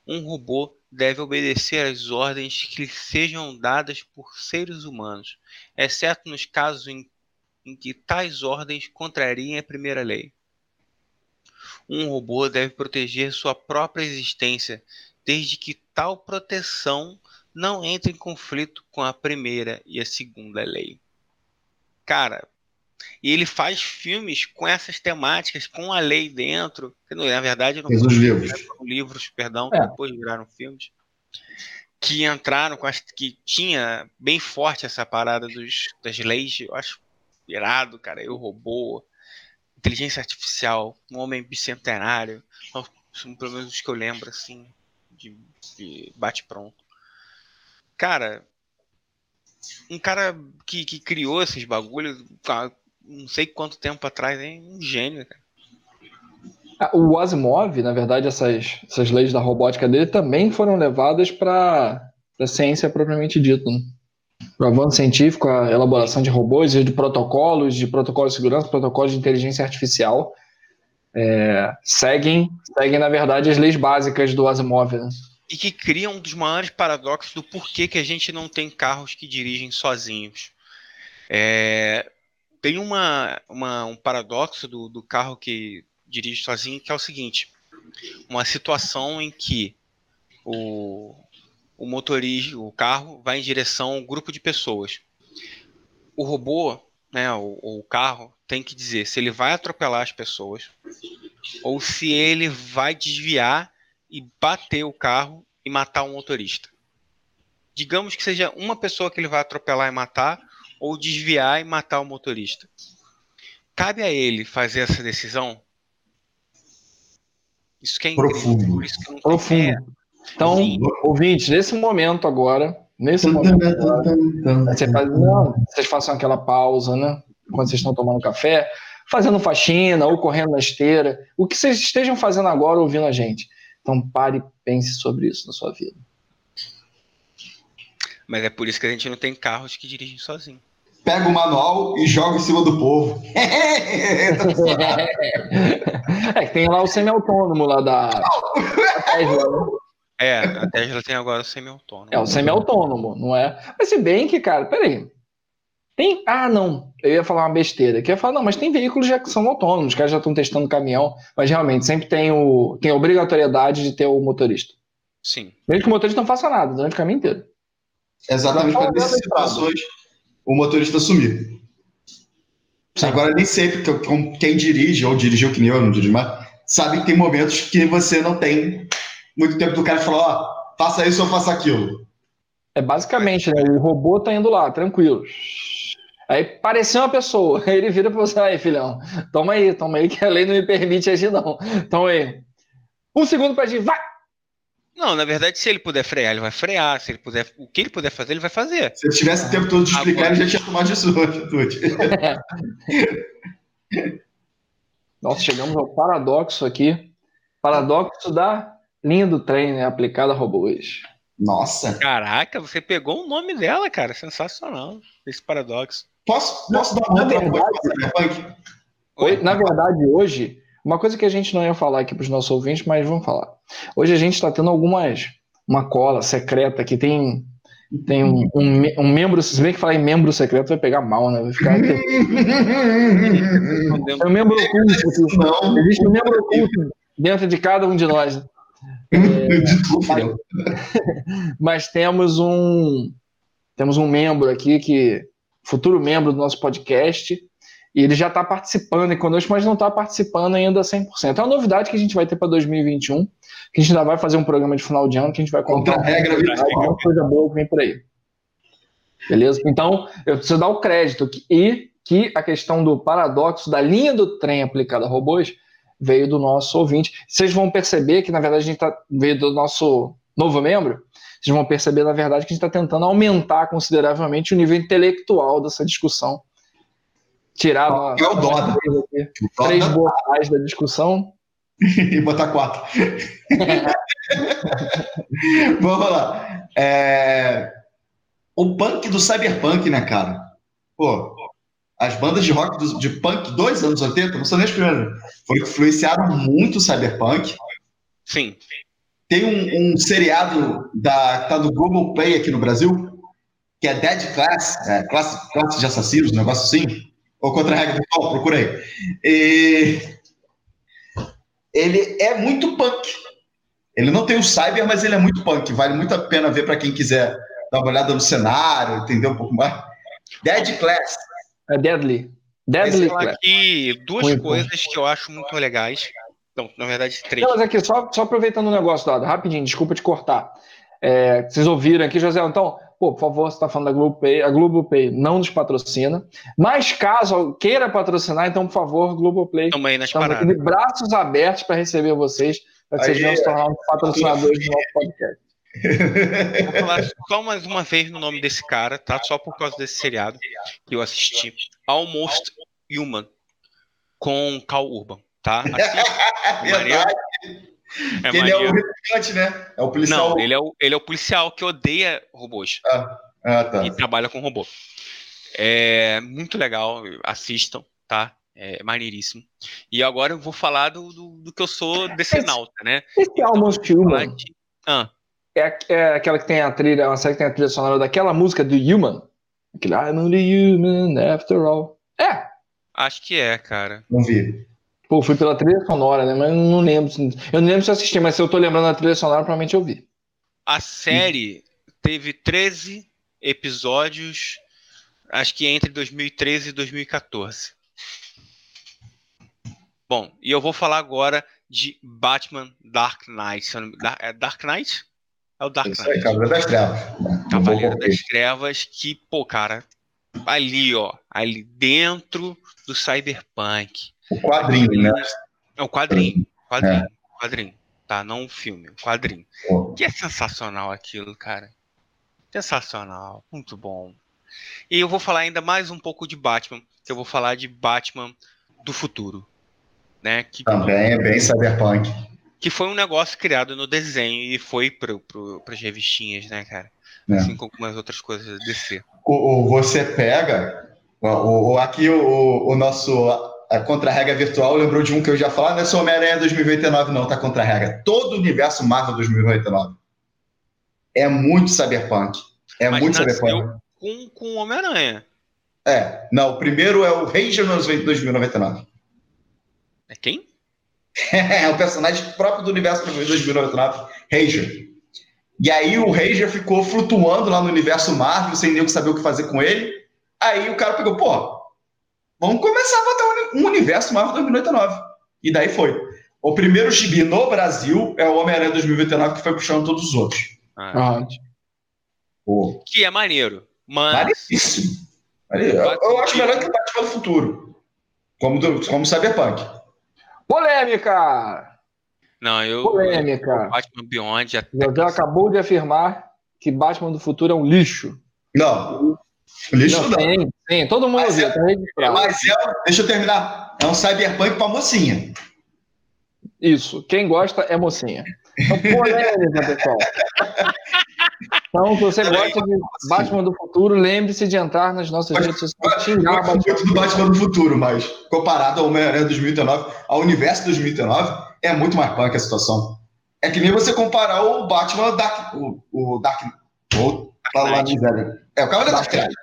Um robô deve obedecer às ordens que lhe sejam dadas por seres humanos, exceto nos casos em, em que tais ordens contrariem a primeira lei. Um robô deve proteger sua própria existência, desde que tal proteção não entre em conflito com a primeira e a segunda lei. Cara, e ele faz filmes com essas temáticas, com a lei dentro. Que, na verdade, não foram livros. livros, perdão, é. depois viraram filmes. Que entraram com as, que tinha bem forte essa parada dos, das leis. Eu acho irado, cara. Eu robô, inteligência artificial, um homem bicentenário, são pelo menos os que eu lembro, assim, de, de bate-pronto. Cara, um cara que, que criou esses bagulhos, não sei quanto tempo atrás, é um gênio, cara. Ah, o Asimov, na verdade, essas, essas leis da robótica dele também foram levadas para a ciência propriamente dita. Né? o avanço científico, a elaboração de robôs, de protocolos, de protocolos de segurança, protocolos de inteligência artificial, é, seguem, seguem, na verdade, as leis básicas do Asimov. Né? E que criam um dos maiores paradoxos do porquê que a gente não tem carros que dirigem sozinhos. É, tem uma, uma, um paradoxo do, do carro que dirige sozinho, que é o seguinte: uma situação em que o, o motorista, o carro, vai em direção a um grupo de pessoas. O robô, né, o, o carro, tem que dizer se ele vai atropelar as pessoas ou se ele vai desviar e bater o carro e matar o motorista. Digamos que seja uma pessoa que ele vai atropelar e matar, ou desviar e matar o motorista. Cabe a ele fazer essa decisão? Isso que é. Profundo. Isso que não Profundo. Então, Sim. ouvintes, nesse momento agora, nesse momento, agora, você faz, não, vocês façam aquela pausa, né? Quando vocês estão tomando café, fazendo faxina ou correndo na esteira, o que vocês estejam fazendo agora ouvindo a gente. Então, pare e pense sobre isso na sua vida. Mas é por isso que a gente não tem carros que dirigem sozinho. Pega o manual e joga em cima do povo. é que tem lá o semi-autônomo lá da, né? É, a Tesla tem agora o semi-autônomo. É, o semi-autônomo, não é? Mas se bem que, cara, peraí. Tem. Ah, não. Eu ia falar uma besteira. Que ia falar, não, mas tem veículos já que são autônomos, os caras já estão testando caminhão, mas realmente sempre tem, o, tem a obrigatoriedade de ter o motorista. Sim. Mesmo que o motorista não faça nada durante o caminho inteiro. Exatamente para essas situações o motorista sumir. Sim. Agora, nem sempre que, quem dirige, ou dirigiu que nem eu, não dirige mais, sabe que tem momentos que você não tem muito tempo do cara falar, ó, faça isso ou faça aquilo. É basicamente, né? O robô tá indo lá, tranquilo. Aí pareceu uma pessoa. Aí ele vira pra você, aí, filhão, toma aí, toma aí, que a lei não me permite agir, não. Toma aí. Um segundo pra agir, vai! Não, na verdade, se ele puder frear, ele vai frear. Se ele puder, o que ele puder fazer, ele vai fazer. Se ele tivesse tempo todo de explicar, Agora... ele já tinha tomado sua atitude. Nossa, chegamos ao paradoxo aqui. Paradoxo da linha do trem, né? Aplicada a robôs. Nossa. Caraca, você pegou o nome dela, cara. Sensacional. Esse paradoxo. Posso, posso dar uma na verdade, Oi? Na verdade, hoje, uma coisa que a gente não ia falar aqui para os nossos ouvintes, mas vamos falar. Hoje a gente está tendo algumas. Uma cola secreta que tem tem um, um, um, membro, se bem que falar em membro secreto vai pegar mal, né? Vai ficar. é um membro oculto. Não. Existe um membro oculto dentro de cada um de nós. É, mas, mas, temos um temos um membro aqui que futuro membro do nosso podcast e ele já está participando conosco, mas não está participando ainda 100%. É uma novidade que a gente vai ter para 2021, que a gente ainda vai fazer um programa de final de ano, que a gente vai contar regra uma coisa boa que vem por aí. Beleza? Então, eu preciso dar o crédito que, e que a questão do paradoxo da linha do trem aplicada a robôs veio do nosso ouvinte. Vocês vão perceber que, na verdade, a gente tá, veio do nosso novo membro. Vocês vão perceber, na verdade, que a gente está tentando aumentar consideravelmente o nível intelectual dessa discussão tirar uma, é o Doda. três boas da discussão. e botar quatro. Vamos lá. É... O punk do cyberpunk, né, cara? Pô, as bandas de rock do, de punk dois anos 80, não são nem as primeiras, foram que influenciaram muito o cyberpunk. Sim. Tem um, um seriado da, que tá no Google Play aqui no Brasil, que é Dead Class, é, classe, classe de assassinos, um negócio assim ou contra a regra do sol, procurei. E ele é muito punk. Ele não tem o cyber, mas ele é muito punk. Vale muito a pena ver para quem quiser dar uma olhada no cenário, entender um pouco mais. Dead Class. É Deadly. Deadly Class. aqui duas muito coisas bom. que eu acho muito legais. Não, na verdade, três. Não, mas aqui, só, só aproveitando o um negócio, Dado, rapidinho, desculpa te cortar. É, vocês ouviram aqui, José, então, pô, por favor, você está falando da Globopay, a Globopay não nos patrocina, mas caso queira patrocinar, então, por favor, Globoplay, Também nas estamos aqui de braços abertos para receber vocês, para que vocês venham se tornar um patrocinadores do nosso podcast. Vou falar só mais uma vez no nome desse cara, tá? Só por causa desse seriado que eu assisti. Almost Human, com Cal Urban, tá? Assiste, é ele é o replicante, né? É o policial. Não, ele é o, ele é o policial que odeia robôs. Ah, ah tá. E trabalha com robô. É muito legal, assistam, tá? É maneiríssimo. E agora eu vou falar do, do, do que eu sou decenalta, né? Esse então, Almost Human de... ah. é, é aquela que tem a trilha, uma série que tem a trilha sonora daquela música do Human. Aquele I'm only human after all. É. Acho que é, cara. Não vi. Pô, fui pela trilha sonora, né? Mas não lembro. Eu não lembro se eu assisti, mas se eu tô lembrando da trilha sonora, provavelmente eu vi. A série teve 13 episódios, acho que entre 2013 e 2014. Bom, e eu vou falar agora de Batman Dark Knight. É Dark Knight? É o Dark Knight. Aí, Cavaleiro das Trevas. Cavaleiro das Trevas, que, pô, cara, ali, ó, ali dentro do Cyberpunk o quadrinho, né? É o quadrinho. Quadrinho. É. Quadrinho. Tá, não o filme, o quadrinho. Que é sensacional aquilo, cara. Sensacional. Muito bom. E eu vou falar ainda mais um pouco de Batman. Que eu vou falar de Batman do futuro. Né? Que, Também é bem cyberpunk. Que foi um negócio criado no desenho e foi para as revistinhas, né, cara? É. Assim como algumas outras coisas DC. O, o, você pega. O, o aqui o, o nosso a contra-regra virtual lembrou de um que eu já falei, não é só Homem-Aranha 2089, não, tá contra-regra. Todo o universo Marvel 2089 é muito cyberpunk. É Mas muito cyberpunk. Com, com Homem-Aranha. É, não, o primeiro é o Ranger 2099. É quem? é o personagem próprio do universo 2099, Ranger. E aí o Ranger ficou flutuando lá no universo Marvel, sem nem saber o que fazer com ele. Aí o cara pegou, pô, vamos começar a botar um universo Marvel 2089. E daí foi. O primeiro gibi no Brasil é o Homem-Aranha 2029, que foi puxando todos os outros. Ah. Pô. Que é maneiro. Mas. Maneiríssimo. Maneiro. Eu, eu acho melhor que o Batman do Futuro. Como, do, como Cyberpunk. Polêmica! Não, eu. Polêmica. Batman Beyond. até- José acabou de afirmar que Batman do futuro é um lixo. Não. Lixo não. Sim, sim, todo mundo Mas ouviu, é- tá registrado. Mas é, deixa eu terminar. É um Cyberpunk pra mocinha. Isso, quem gosta é mocinha. Então, polêmica, pessoal. Então, se você gosta de Batman do futuro, lembre-se de entrar nas nossas redes sociais xingar Eu gosto muito do Batman do Futuro, mas comparado ao Homem-Aranha 2019, ao universo 2019, é muito mais punk a situação. É que nem você comparar o Batman Dark, o, o Dark, o, tá lá, miséria. É o Cavaleiro das Dark Trevas.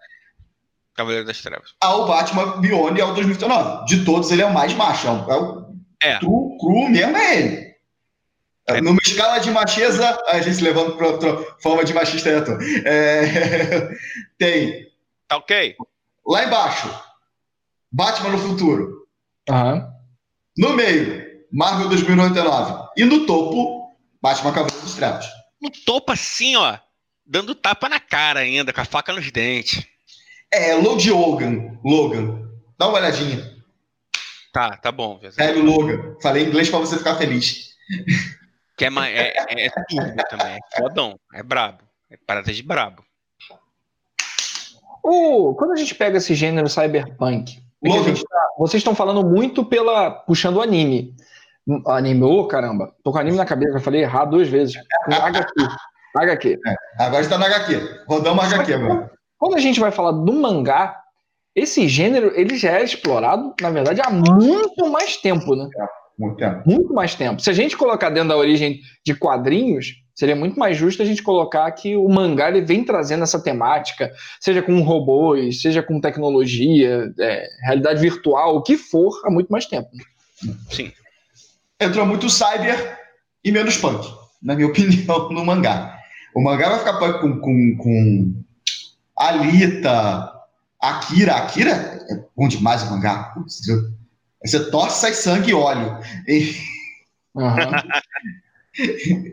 Cavaleiro das Trevas. Ao Batman Beyond e ao 2019. De todos, ele é o mais macho. É o, é o É. cru, cru mesmo, é ele. É. Numa escala de macheza, a gente se levando para outra forma de machista é, Arthur. É, tem Tá ok? lá embaixo, Batman no futuro. Aham. No meio, Marvel 2099. E no topo, Batman Cavaleiro dos Trevas. No topo assim, ó. Dando tapa na cara ainda, com a faca nos dentes. É, Logan Logan. Logan. Dá uma olhadinha. Tá, tá bom. José. Pega o Logan. Falei inglês pra você ficar feliz. Que é, é, é, é turbo também. É fodão. É brabo. É parada de brabo. O- quando a gente pega esse gênero cyberpunk, é que a Logan. gente tá- vocês estão falando muito pela puxando o anime. Anime, ô caramba, tô com anime na cabeça, já falei errado duas vezes. HQ. HQ. Agora está na HQ. Rodamos a HQ, mano. Quando a gente vai falar do mangá, esse gênero ele já é explorado, na verdade, há muito mais tempo, né? Muito tempo. Muito mais tempo. Se a gente colocar dentro da origem de quadrinhos, seria muito mais justo a gente colocar que o mangá ele vem trazendo essa temática, seja com robôs, seja com tecnologia, é, realidade virtual, o que for, há muito mais tempo. Sim. Entrou muito cyber e menos punk, na minha opinião, no mangá. O mangá vai ficar punk com, com, com Alita, Akira. Akira é bom demais o mangá. Você torce, sai sangue e óleo. E, Aham.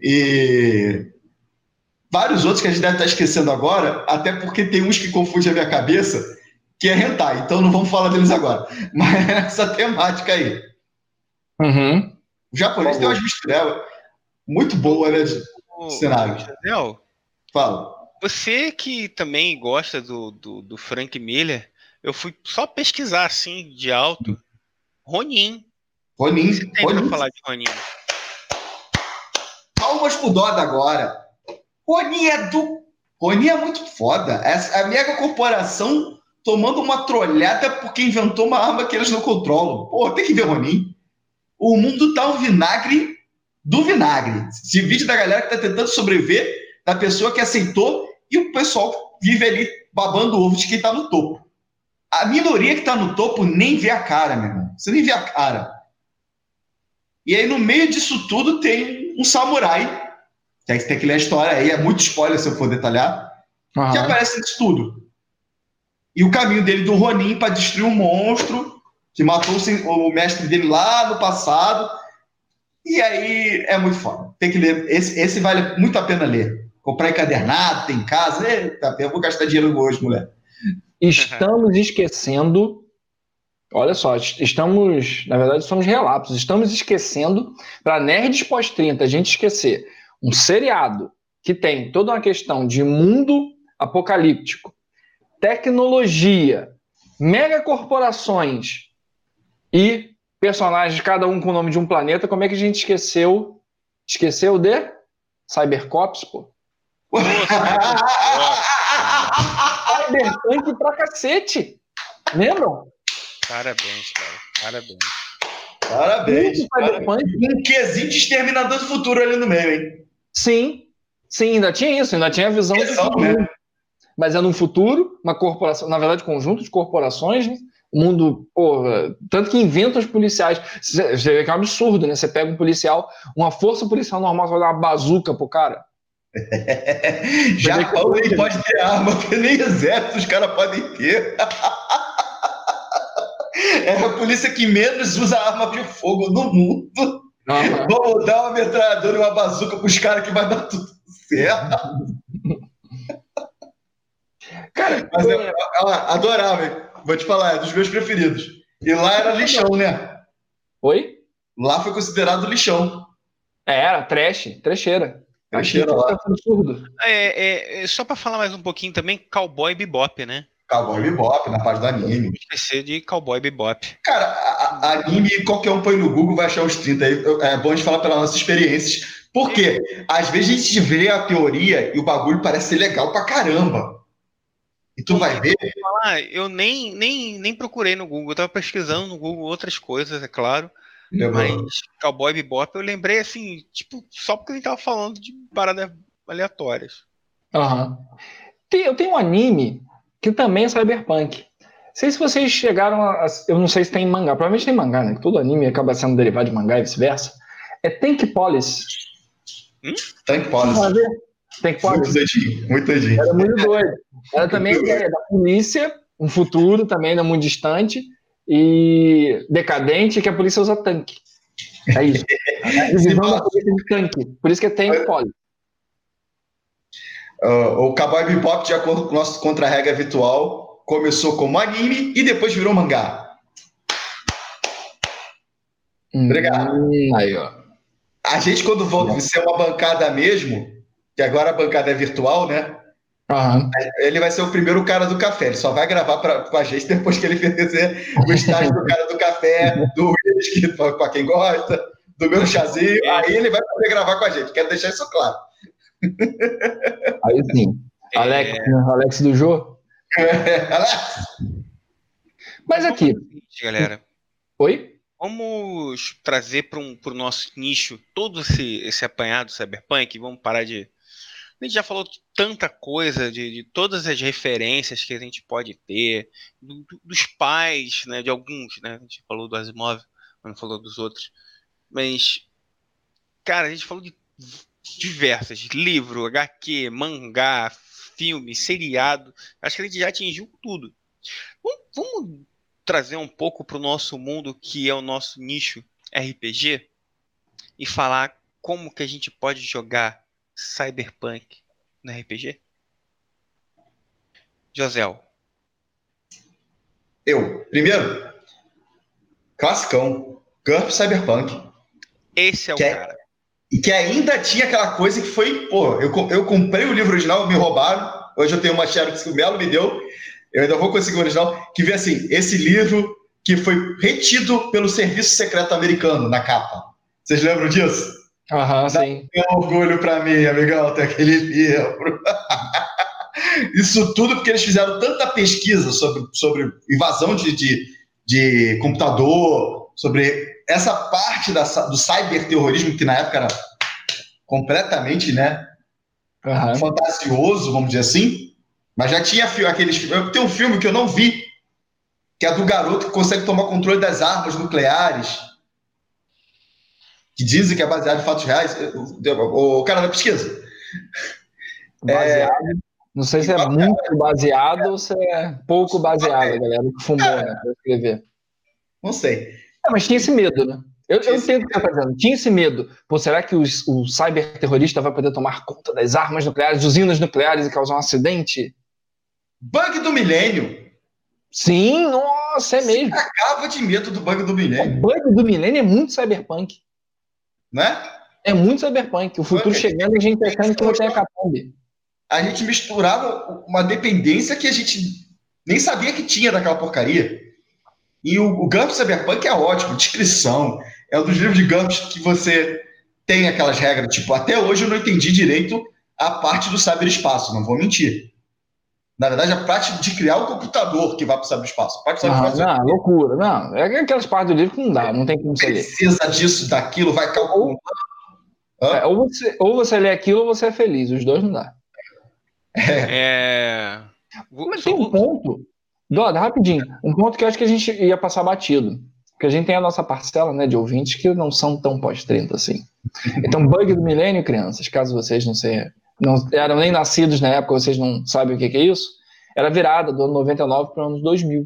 e vários outros que a gente deve estar esquecendo agora, até porque tem uns que confundem a minha cabeça, que é hentai. Então não vamos falar deles agora. Mas essa temática aí. Uhum. O japonês tem umas misturelas muito boa, né? de- Ô, Cenário. Josel, Fala. Você que também gosta do, do, do Frank Miller, eu fui só pesquisar assim, de alto. Ronin. Ronin. Você tem pra Ronin. falar de Ronin? Palmas pro Doda agora. Ronin é do. Ronin é muito foda. A mega corporação tomando uma trolhada porque inventou uma arma que eles não controlam. Pô, tem que ver Ronin. O mundo tá um vinagre do vinagre. Esse vídeo da galera que tá tentando sobreviver, da pessoa que aceitou, e o pessoal vive ali babando ovo de quem tá no topo. A minoria que tá no topo nem vê a cara, meu irmão. Você nem vê a cara. E aí, no meio disso tudo, tem um samurai. Que aí você tem que ler a história aí, é muito spoiler se eu for detalhar. Que aparece nisso tudo. E o caminho dele do Ronin para destruir um monstro que matou o mestre dele lá no passado. E aí é muito foda. Tem que ler. Esse, esse vale muito a pena ler. Comprar encadernado, tem em casa. Eita, eu vou gastar dinheiro hoje, mulher. Estamos esquecendo. Olha só, est- estamos, na verdade, somos relapsos. Estamos esquecendo, para nerds pós-30, a gente esquecer um seriado que tem toda uma questão de mundo apocalíptico, tecnologia, megacorporações e personagens, cada um com o nome de um planeta. Como é que a gente esqueceu? Esqueceu de Cybercops, pô. Cyberpunk pra cacete. Lembram? Parabéns, cara. Parabéns. Parabéns. Cyberpunk. Um quesinho de exterminador do futuro ali no meio, hein? Sim, sim, ainda tinha isso, ainda tinha a visão Visão, futuro. né? Mas é num futuro, uma corporação, na verdade, conjunto de corporações, né? O mundo, porra, tanto que inventam os policiais. Você você vê que é um absurdo, né? Você pega um policial, uma força policial normal, você vai dar uma bazuca pro cara. Japão nem pode ter arma, porque nem exército os caras podem ter. É a polícia que menos usa arma de fogo no mundo. Vamos dar uma metralhadora e uma bazuca pros caras que vai dar tudo certo. Cara, Mas eu, eu, adorava. Vou te falar, é dos meus preferidos. E lá era lixão, né? Oi? Lá foi considerado lixão. É, era trash, trecheira. É, é, é, só para falar mais um pouquinho também, Cowboy Bebop, né? Cowboy Bebop, na parte do anime. Esquecer de Cowboy Bebop. Cara, a, a, anime, qualquer um põe no Google, vai achar os 30. É bom a gente falar pelas nossas experiências. Porque às vezes a gente vê a teoria e o bagulho parece ser legal pra caramba. E tu vai ver. Eu nem, nem, nem procurei no Google, eu tava pesquisando no Google outras coisas, é claro. Mas Cowboy Bebop eu lembrei assim, tipo, só porque a gente tava falando de paradas aleatórias. Aham. Uhum. Eu tenho um anime que também é cyberpunk. Não sei se vocês chegaram a. Eu não sei se tem mangá, provavelmente tem mangá, né? Todo anime acaba sendo derivado de mangá e vice-versa. É Tank Police. Hum? Tank Police. Tank Police. Muito doidinho, muito doidinho. Era muito doido. Era também a ideia da polícia, um futuro também não muito distante, e decadente, que a polícia usa tanque. É isso. Visão da polícia de tanque. Por isso que é Tank Police. Uh, o Cowboy Bebop, de acordo com nosso contra-regra habitual, começou como anime e depois virou mangá. Hum, Obrigado. Aí, ó. A gente, quando volta a ser uma bancada mesmo, que agora a bancada é virtual, né? Uhum. Ele vai ser o primeiro cara do café. Ele só vai gravar pra, com a gente depois que ele fizer o estágio do cara do café, do whisky, para quem gosta, do meu chazinho. Aí ele vai poder gravar com a gente. Quero deixar isso claro. Aí sim. É... Alex, né? Alex do Jô? É, Alex! Mas aqui. Galera. Oi? Vamos trazer para um, o nosso nicho todo esse, esse apanhado cyberpunk. Vamos parar de. A gente já falou de tanta coisa, de, de todas as referências que a gente pode ter, do, dos pais, né, de alguns, né? A gente falou do Asimov, não falou dos outros. Mas, cara, a gente falou de diversas: livro, HQ, mangá, filme, seriado. Acho que a gente já atingiu tudo. Vamos, vamos trazer um pouco para o nosso mundo, que é o nosso nicho RPG, e falar como que a gente pode jogar Cyberpunk no RPG? Josel. Eu. Primeiro, classicão. GURP Cyberpunk. Esse é o que é cara. É, e que ainda tinha aquela coisa que foi, pô, eu, eu comprei o livro original, me roubaram. Hoje eu tenho uma Xerox que o Melo me deu. Eu ainda vou conseguir o original. Que vê assim, esse livro que foi retido pelo Serviço Secreto Americano na capa. Vocês lembram disso? Aham, sim. É um orgulho para mim, amigão, ter aquele livro. Isso tudo porque eles fizeram tanta pesquisa sobre, sobre invasão de, de, de computador, sobre essa parte da, do cyberterrorismo, que na época era completamente né, uhum. fantasioso, vamos dizer assim, mas já tinha aqueles. Tem um filme que eu não vi, que é do garoto que consegue tomar controle das armas nucleares, que dizem que é baseado em fatos reais. O, cara da pesquisa. Baseado. É, não sei se é muito baseado ou se é pouco baseado, galera, que fumou, né, para escrever. Não sei. É, mas tinha esse medo, né? Eu, eu entendo o que você está dizendo. Tinha esse medo. Pô, será que os, o cyberterrorista vai poder tomar conta das armas nucleares, usinas nucleares e causar um acidente? Bug do milênio. Sim, nossa, é mesmo. Você acaba de medo do bug do milênio. O bug do milênio é muito cyberpunk. Né? É muito cyberpunk. O futuro chegando e a gente achando que não tem hecatombe. A gente misturava uma dependência que a gente nem sabia que tinha daquela porcaria. E o, o GURPS Cyberpunk é ótimo, descrição. É um dos livros de GURPS que você tem aquelas regras. Tipo, até hoje eu não entendi direito a parte do cyberespaço, não vou mentir. Na verdade, a parte de criar o computador que vai para o cyberespaço. A parte do cyberespaço. Não, não, loucura. Não, é aquelas partes do livro que não dá, não tem como você ler. Precisa disso, daquilo, vai calculando. É, ou, você, ou você lê aquilo ou você é feliz. Os dois não dá. É. é... Mas tem um ponto Doda, rapidinho. Um ponto que eu acho que a gente ia passar batido. Porque a gente tem a nossa parcela né, de ouvintes que não são tão pós-30 assim. Então, bug do milênio, crianças, caso vocês não, se, não eram nem nascidos na época, vocês não sabem o que, é isso, era virada do ano 99 para o ano 2000.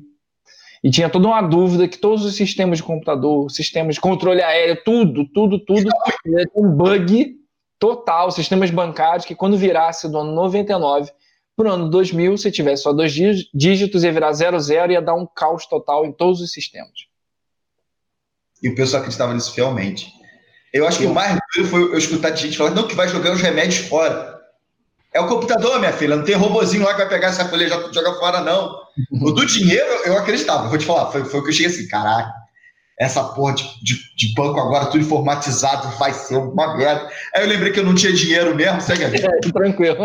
E tinha toda uma dúvida que todos os sistemas de computador, sistemas de controle aéreo, tudo, tudo, tudo, um bug total, sistemas bancários, que quando virasse do ano 99 Pro ano 2000, se tivesse só dois dígitos, ia virar 00 e ia dar um caos total em todos os sistemas. E o pessoal acreditava nisso fielmente. Eu acho que o mais doido foi eu escutar de gente falando, não, que vai jogar os remédios fora. É o computador, minha filha, não tem robozinho lá que vai pegar essa folha e joga fora, não. O do dinheiro, eu acreditava, vou te falar, foi, foi o que eu cheguei assim, caraca, essa porra de, de, de, banco agora tudo informatizado vai ser uma merda. Aí eu lembrei que eu não tinha dinheiro mesmo, segue a vida. É, tranquilo.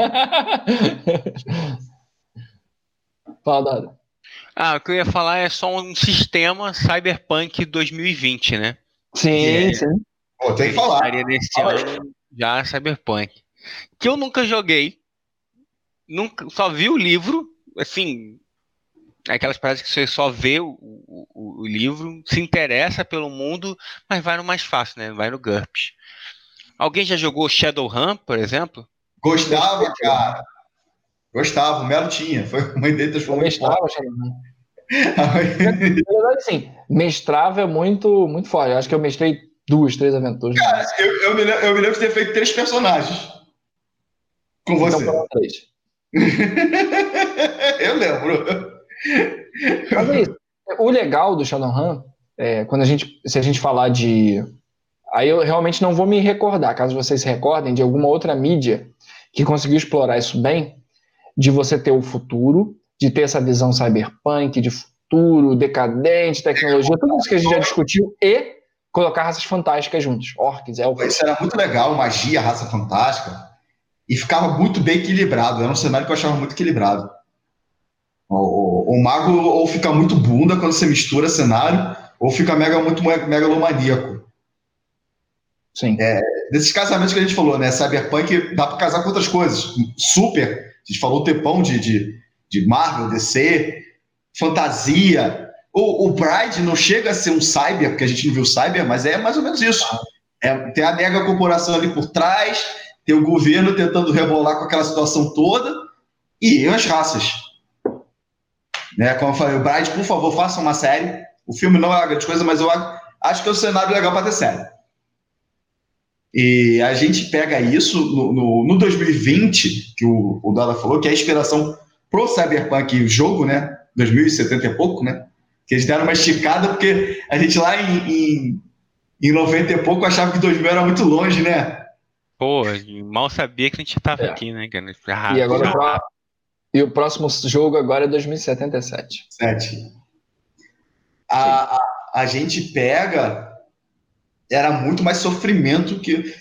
Fala, Dado. Ah, o que eu ia falar é só um sistema Cyberpunk 2020, né? Sim, é, sim. Pô, tem que falar. Nesse ano já Cyberpunk. Que eu nunca joguei. Nunca, só vi o livro, assim, aquelas paradas que você só vê o, o, o, livro, se interessa pelo mundo, mas vai no mais fácil, né? Vai no GURPS. Alguém já jogou Shadowrun, por exemplo? Gostava, cara. Gostava, o Melo tinha. Foi uma ideia das Eu mestrava Shadowrun. Na verdade, sim, mestrava é muito, muito forte. Eu acho que eu mestrei duas, três aventuras. Cara, eu, eu, me lembro, eu me lembro de ter feito três personagens. Com então, você. Eu lembro. Mas é isso. O legal do Shadowrun, é, quando a gente, se a gente falar de. Aí eu realmente não vou me recordar, caso vocês se recordem, de alguma outra mídia que conseguiu explorar isso bem, de você ter o futuro, de ter essa visão cyberpunk, de futuro, decadente, tecnologia, tudo isso que a gente já discutiu, e colocar raças fantásticas juntos, orcs, elfos. Isso era muito legal, magia, raça fantástica, e ficava muito bem equilibrado, era um cenário que eu achava muito equilibrado. O, o, o, mago ou fica muito bunda quando você mistura cenário, ou fica mega, muito megalomaníaco. Sim. É, desses casamentos que a gente falou, né? Cyberpunk dá para casar com outras coisas. Super, a gente falou o tepão de, de, de Marvel, DC, fantasia. O, o Bride não chega a ser um cyber, porque a gente não viu cyber, mas é mais ou menos isso. É, tem a mega corporação ali por trás, tem o governo tentando rebolar com aquela situação toda, e as raças. Né? Como eu falei, o Bright, por favor, faça uma série. O filme não é uma grande coisa, mas eu acho que é um cenário legal para ter série. E a gente pega isso no, no, no 2020, que o, o Dada falou, que é a inspiração pro Cyberpunk jogo, né? 2070 e pouco, né? Que eles deram uma esticada, porque a gente lá em, em, em 90 e pouco achava que 2000 era muito longe, né? Pô, mal sabia que a gente estava é. aqui, né, cara? E agora, pra, e o próximo jogo agora é 2077. Sete. A, a, a, gente pega. Era muito mais sofrimento que,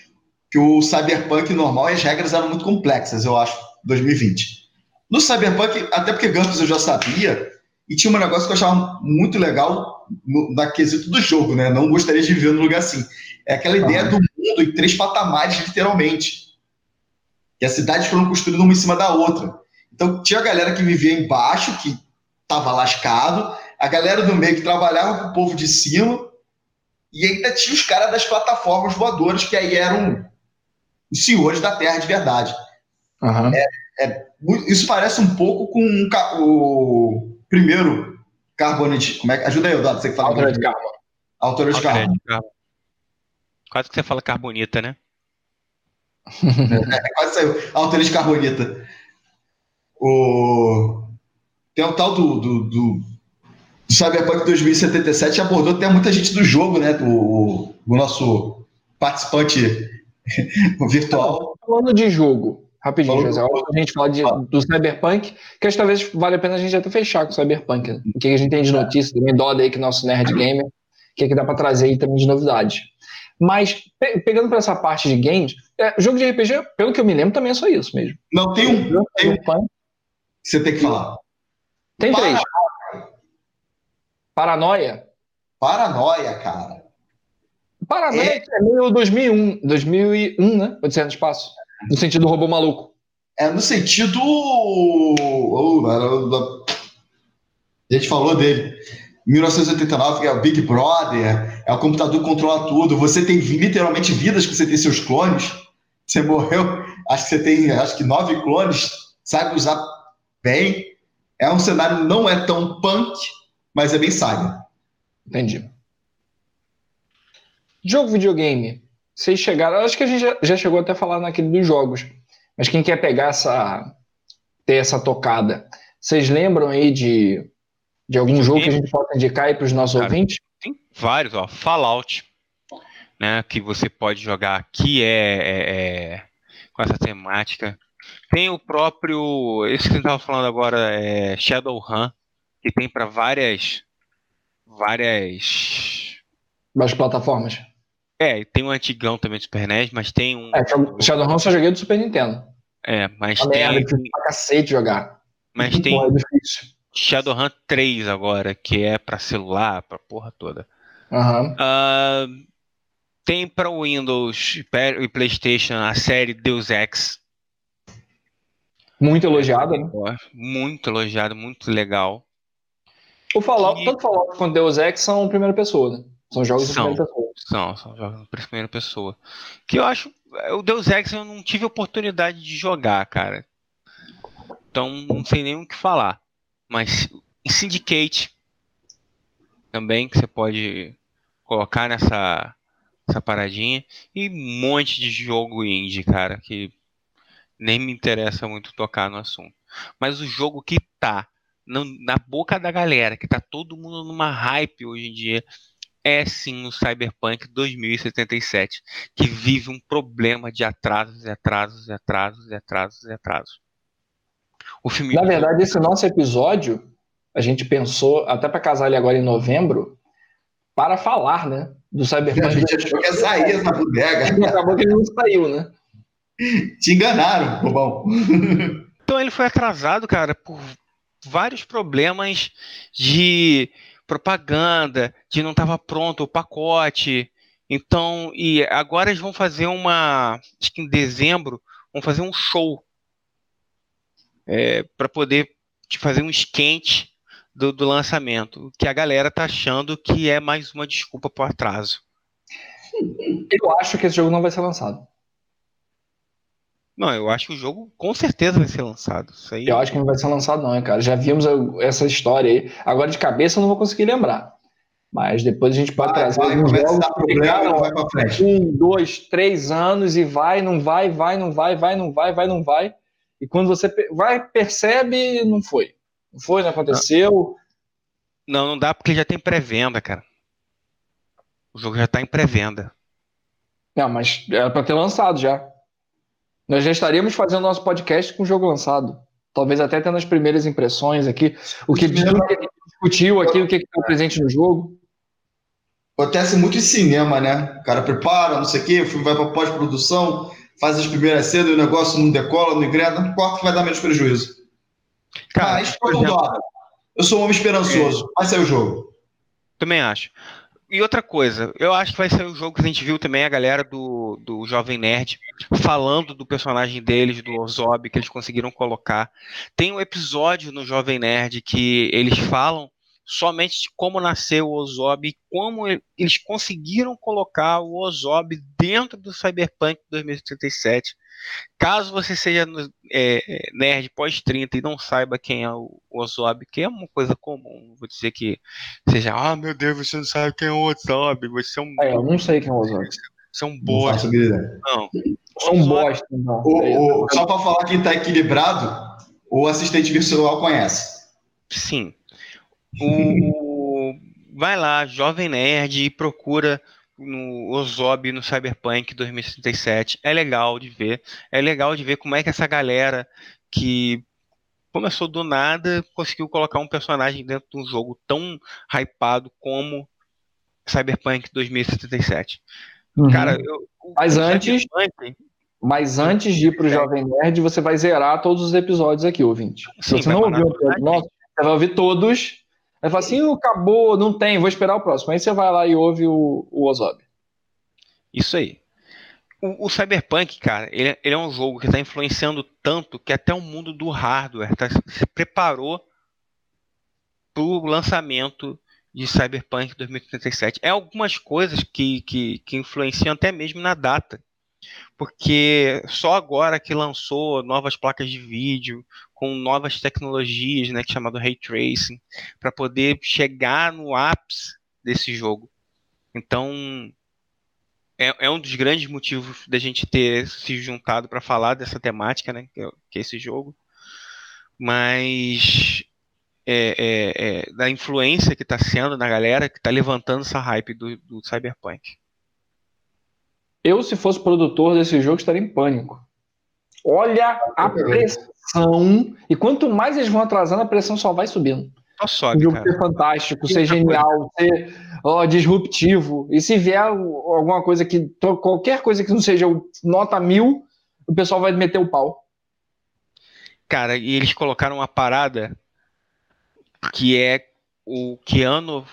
que o Cyberpunk normal e as regras eram muito complexas, eu acho, 2020. No Cyberpunk, até porque Gantz eu já sabia, e tinha um negócio que eu achava muito legal no, na quesito do jogo, né? Não gostaria de viver num lugar assim. É aquela ideia do mundo em três patamares, literalmente. E as cidades foram construídas uma em cima da outra. Então tinha a galera que vivia embaixo, que estava lascado, a galera do meio que trabalhava com o povo de cima, e ainda tinha os caras das plataformas voadoras, que aí eram os senhores da Terra de verdade. Uhum. É, é, isso parece um pouco com o primeiro Carbonite. Como é, ajuda aí, Eduardo, você que fala. Autora de carbono. Autora de carbono. Quase que você fala carbonita, né? é, quase saiu. Autora de carbonita. O... Tem o tal do, do, do, do Cyberpunk 2077 abordou até muita gente do jogo, né? Do, do nosso participante virtual. Falando de jogo, rapidinho, José, a gente fala de, do Cyberpunk, que acho que talvez vale a pena a gente até fechar com o Cyberpunk. Né? O que a gente tem de notícia, também doda aí que nosso Nerd Gamer, o que, é que dá para trazer aí também de novidade. Mas, pe pegando para essa parte de games, é, jogo de RPG, pelo que eu me lembro, também é só isso mesmo. Não, tem um. Tem um, você tem que falar. Tem três. Paranoia. Paranoia, cara. Paranoia é, é meio 2001, 2001, né? Odisseia no Espaço. No sentido do robô maluco. É no sentido... A gente falou dele. 1989, que é o Big Brother, é o computador que controla tudo. Você tem literalmente vidas que você tem seus clones. Você morreu, acho que você tem acho que nove clones, sabe usar bem. É um cenário não é tão punk, mas é bem saga. Entendi. Jogo videogame. Vocês chegaram. Acho que a gente já, já chegou até a falar naquele dos jogos. Mas quem quer pegar essa, ter essa tocada. Vocês lembram aí de, de algum jogo que a gente pode indicar aí para os nossos Cara, ouvintes? Tem vários, ó. Fallout, né, que você pode jogar que é, é, é com essa temática. Tem o próprio, esse que a gente estava falando agora, é Shadowrun, que tem para várias várias várias plataformas. É, tem um antigão também do Super NES, mas tem um. É, Shadowrun só joguei do Super Nintendo. É, mas Uma tem. Merda, pra cacete jogar. Mas Muito tem. É Shadowrun 3 agora, que é para celular, pra porra toda. Uhum. Uh, tem para o Windows e PlayStation a série Deus Ex. Muito elogiada, né? Muito elogiado, muito legal. O Fallout, tanto Fallout quanto Deus Ex são primeira pessoa, né? São jogos são, de primeira pessoa. São, são jogos de primeira pessoa. Que eu acho. O Deus Ex eu não tive oportunidade de jogar, cara. Então não sei nem o que falar. Mas Syndicate também, que você pode colocar nessa essa paradinha. E um monte de jogo indie, cara, que nem me interessa muito tocar no assunto. Mas o jogo que tá na boca da galera, que tá todo mundo numa hype hoje em dia, é sim o Cyberpunk 2077, que vive um problema de atrasos e atrasos e atrasos e atrasos e atrasos. O filme Na verdade, esse nosso episódio, a gente pensou, até para casar ele agora em novembro, para falar, né? Do Cyberpunk. A gente achou que ia sair na bodega. Acabou que ele não saiu, né? Te enganaram, bobão. Então ele foi atrasado, cara, por vários problemas de propaganda, de não estava pronto o pacote. Então, e agora eles vão fazer uma, acho que em dezembro, vão fazer um show é, para poder fazer um esquente do, do lançamento, que a galera tá achando que é mais uma desculpa pro atraso. Eu acho que esse jogo não vai ser lançado. Não, eu acho que o jogo com certeza vai ser lançado. Isso aí... Eu acho que não vai ser lançado, não, cara. Já vimos essa história aí. Agora de cabeça eu não vou conseguir lembrar. Mas depois a gente pode vai, trazer vai, jogos problema, vai pra frente. um, dois, três anos e vai, não vai, vai, não vai, vai, não vai, vai, não vai. E quando você vai, percebe, não foi. Não foi, não aconteceu. Não, não dá porque já tem pré-venda, cara. O jogo já está em pré-venda. Não, mas era para ter lançado já. Nós já estaríamos fazendo nosso podcast com o jogo lançado. Talvez até tendo as primeiras impressões aqui. O que, discutiu aqui, o que está presente no jogo. Acontece muito em cinema, né? O cara prepara, não sei o quê, o filme vai para pós-produção, faz as primeiras cenas e o negócio não decola, não engrena, não importa que vai dar menos prejuízo. Cara, Mas, por exemplo, eu sou um homem esperançoso. É. Vai sair o jogo. Também acho. E outra coisa, eu acho que vai ser o jogo que a gente viu também a galera do, do Jovem Nerd falando do personagem deles, do Ozob, que eles conseguiram colocar. Tem um episódio no Jovem Nerd que eles falam somente de como nasceu o Ozob e como eles conseguiram colocar o Ozob dentro do Cyberpunk 2077 Caso você seja é, nerd pós-30 e não saiba quem é o Ozob, que é uma coisa comum, vou dizer que seja, ah, meu Deus, você não sabe quem é o Ozob, você é um. É, eu não sei quem é o Ozob. Você é um bosta. Não. Não. Um bosta, não. O, o, só para falar que está equilibrado, o assistente virtual conhece. Sim. O, vai lá, Jovem Nerd, e procura no Ozob no Cyberpunk 2067. É legal de ver. É legal de ver como é que essa galera que começou do nada conseguiu colocar um personagem dentro de um jogo tão hypado como Cyberpunk 2077. Uhum. Cara, eu, mas antes, Cyberpunk... mas antes de ir pro é. Jovem Nerd, você vai zerar todos os episódios aqui, ouvinte. Se Sim, você não ouviu o nosso, você vai ouvir todos Aí fala assim, acabou, não tem, vou esperar o próximo. Aí você vai lá e ouve o, o Ozob. Isso aí. O, o Cyberpunk, cara, ele, ele, é um jogo que está influenciando tanto que até o mundo do hardware tá, se preparou para o lançamento de Cyberpunk 2037. É algumas coisas que, que, que influenciam até mesmo na data porque só agora que lançou novas placas de vídeo com novas tecnologias, né, que é chamado ray tracing, para poder chegar no ápice desse jogo. Então é, é, um dos grandes motivos da gente ter se juntado para falar dessa temática, né, que é, que é esse jogo. mas é, é, é, da influência que está sendo na galera que está levantando essa hype do, do Cyberpunk. Eu, se fosse produtor desse jogo, estaria em pânico. Olha a pressão. E quanto mais eles vão atrasando, a pressão só vai subindo. Só sobe, o jogo cara. ser fantástico, ser genial, ser ó, disruptivo. E se vier alguma coisa que. qualquer coisa que não seja nota mil, o pessoal vai meter o pau. Cara, e eles colocaram uma parada que é o Keanu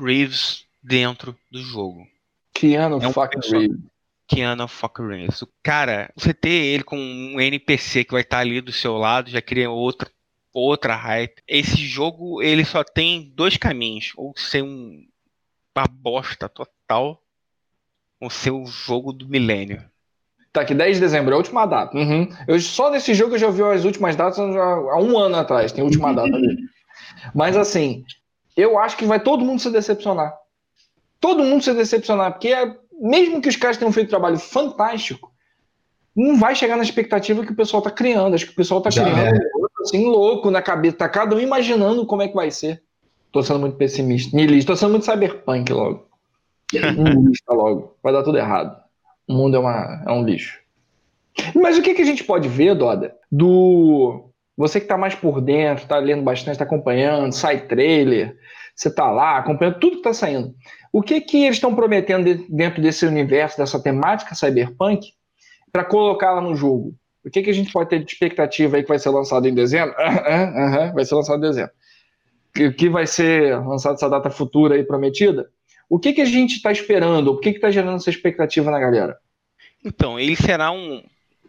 Reeves dentro do jogo. Keanu É um fucking Reeves. Keanu Reeves. O Cara, você ter ele com um NPC que vai estar ali do seu lado já cria outra, outra hype. Esse jogo, ele só tem dois caminhos. Ou ser um, uma bosta total, ou ser o jogo do milênio. Tá aqui, 10 de dezembro, é a última data. Uhum. Eu, só nesse jogo eu já vi as últimas datas já, há um ano atrás, tem a última data dele. Mas assim, eu acho que vai todo mundo se decepcionar. Todo mundo se decepcionar, porque é- mesmo que os caras tenham feito um trabalho fantástico, não vai chegar na expectativa que o pessoal tá criando. Acho que o pessoal tá Já criando é. um assim louco na cabeça, tá cada um imaginando como é que vai ser. Tô sendo muito pessimista. Niilista, tô sendo muito cyberpunk logo. Niilista logo. Vai dar tudo errado. O mundo é, uma, é um lixo. Mas o que, que a gente pode ver, Doda, do. Você que tá mais por dentro, tá lendo bastante, tá acompanhando, sai trailer, você tá lá, acompanhando tudo que tá saindo. O que que eles estão prometendo de- dentro desse universo, dessa temática cyberpunk, para colocá-la no jogo? O que, que a gente pode ter de expectativa aí que vai ser lançado em dezembro? Aham, aham, vai ser lançado em dezembro. Que, que vai ser lançado essa data futura aí prometida? O que, que a gente está esperando? O que está gerando essa expectativa na galera? Então, ele será um,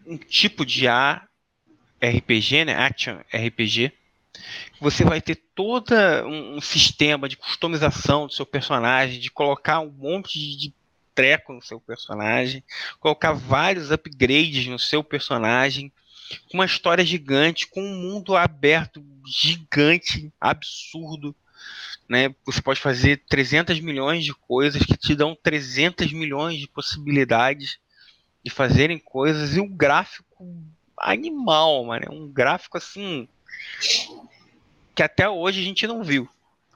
um tipo de ARPG, né? Action RPG. Você vai ter todo um, sistema de customização do seu personagem, de colocar um monte de, de treco no seu personagem, colocar vários upgrades no seu personagem, com uma história gigante, com um mundo aberto gigante, absurdo. Né? Você pode fazer 300 milhões de coisas que te dão 300 milhões de possibilidades de fazerem coisas e um gráfico animal, mano. É um gráfico assim que até hoje a gente não viu.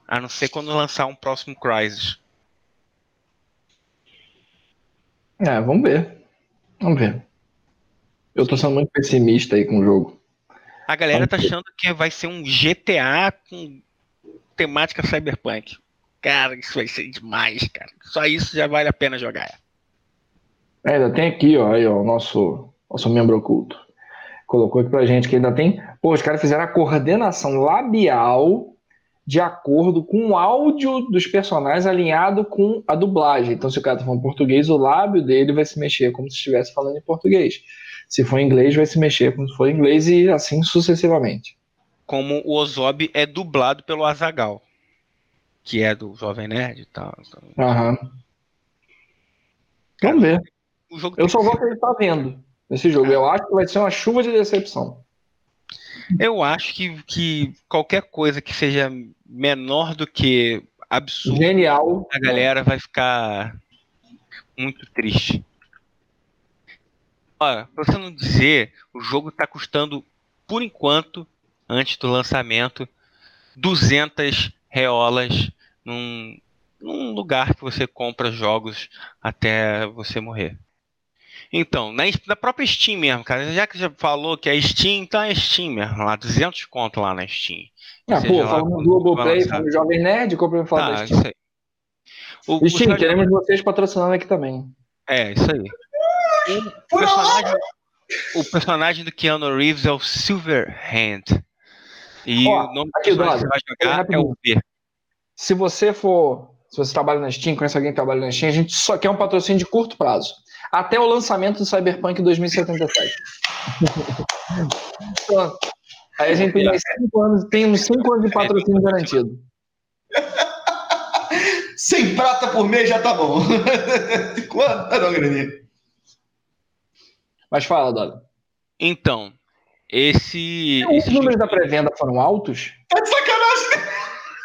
A não ser quando lançar um próximo Crysis. É, vamos ver. Vamos ver. Eu tô sendo muito pessimista aí com o jogo. A galera tá achando que vai ser um GTA com temática cyberpunk. Cara, isso vai ser demais, cara. Só isso já vale a pena jogar. É, ainda tem aqui, ó, aí, ó, o nosso, nosso membro oculto. Colocou aqui pra gente que ainda tem. Pô, os caras fizeram a coordenação labial de acordo com o áudio dos personagens alinhado com a dublagem. Então, se o cara tá falando português, o lábio dele vai se mexer como se estivesse falando em português. Se for em inglês, vai se mexer como se for em inglês e assim sucessivamente. Como o Ozob é dublado pelo Azagal, que é do Jovem Nerd e tal. Então, Aham. Vamos ver. Eu só que vou acreditar vendo esse jogo. Eu acho que vai ser uma chuva de decepção. Eu acho que, que qualquer coisa que seja menor do que absurdo, Genial. a galera vai ficar muito triste. Olha, pra você não dizer, o jogo tá custando, por enquanto, antes do lançamento, 200 reolas num, num lugar que você compra jogos até você morrer. Então, na, na própria Steam mesmo, cara, já que já falou que é Steam, então é Steam mesmo, lá 200 conto lá na Steam. Ah, Seja pô, lá falando do Globoplay, lançar. falando do Jovem Nerd, comprei falar Tá, da Steam. isso aí. O, o Steam, Sérgio- queremos vocês patrocinando aqui também. É, isso aí. O personagem, o personagem do Keanu Reeves é o Silverhand. E Ó, o nome do aqui, personagem que você vai jogar é o V. Se você for, se você trabalha na Steam, conhece alguém que trabalha na Steam, a gente só quer um patrocínio de curto prazo. Até o lançamento do Cyberpunk 2077. Pronto. Aí a gente tem mais cinco anos, tem uns 5 anos de patrocínio garantido. Sem prata por mês já tá bom. Quanto? Não. Mas fala, Dado. Então, esse. Os números da pré-venda foram altos? Tá de sacanagem.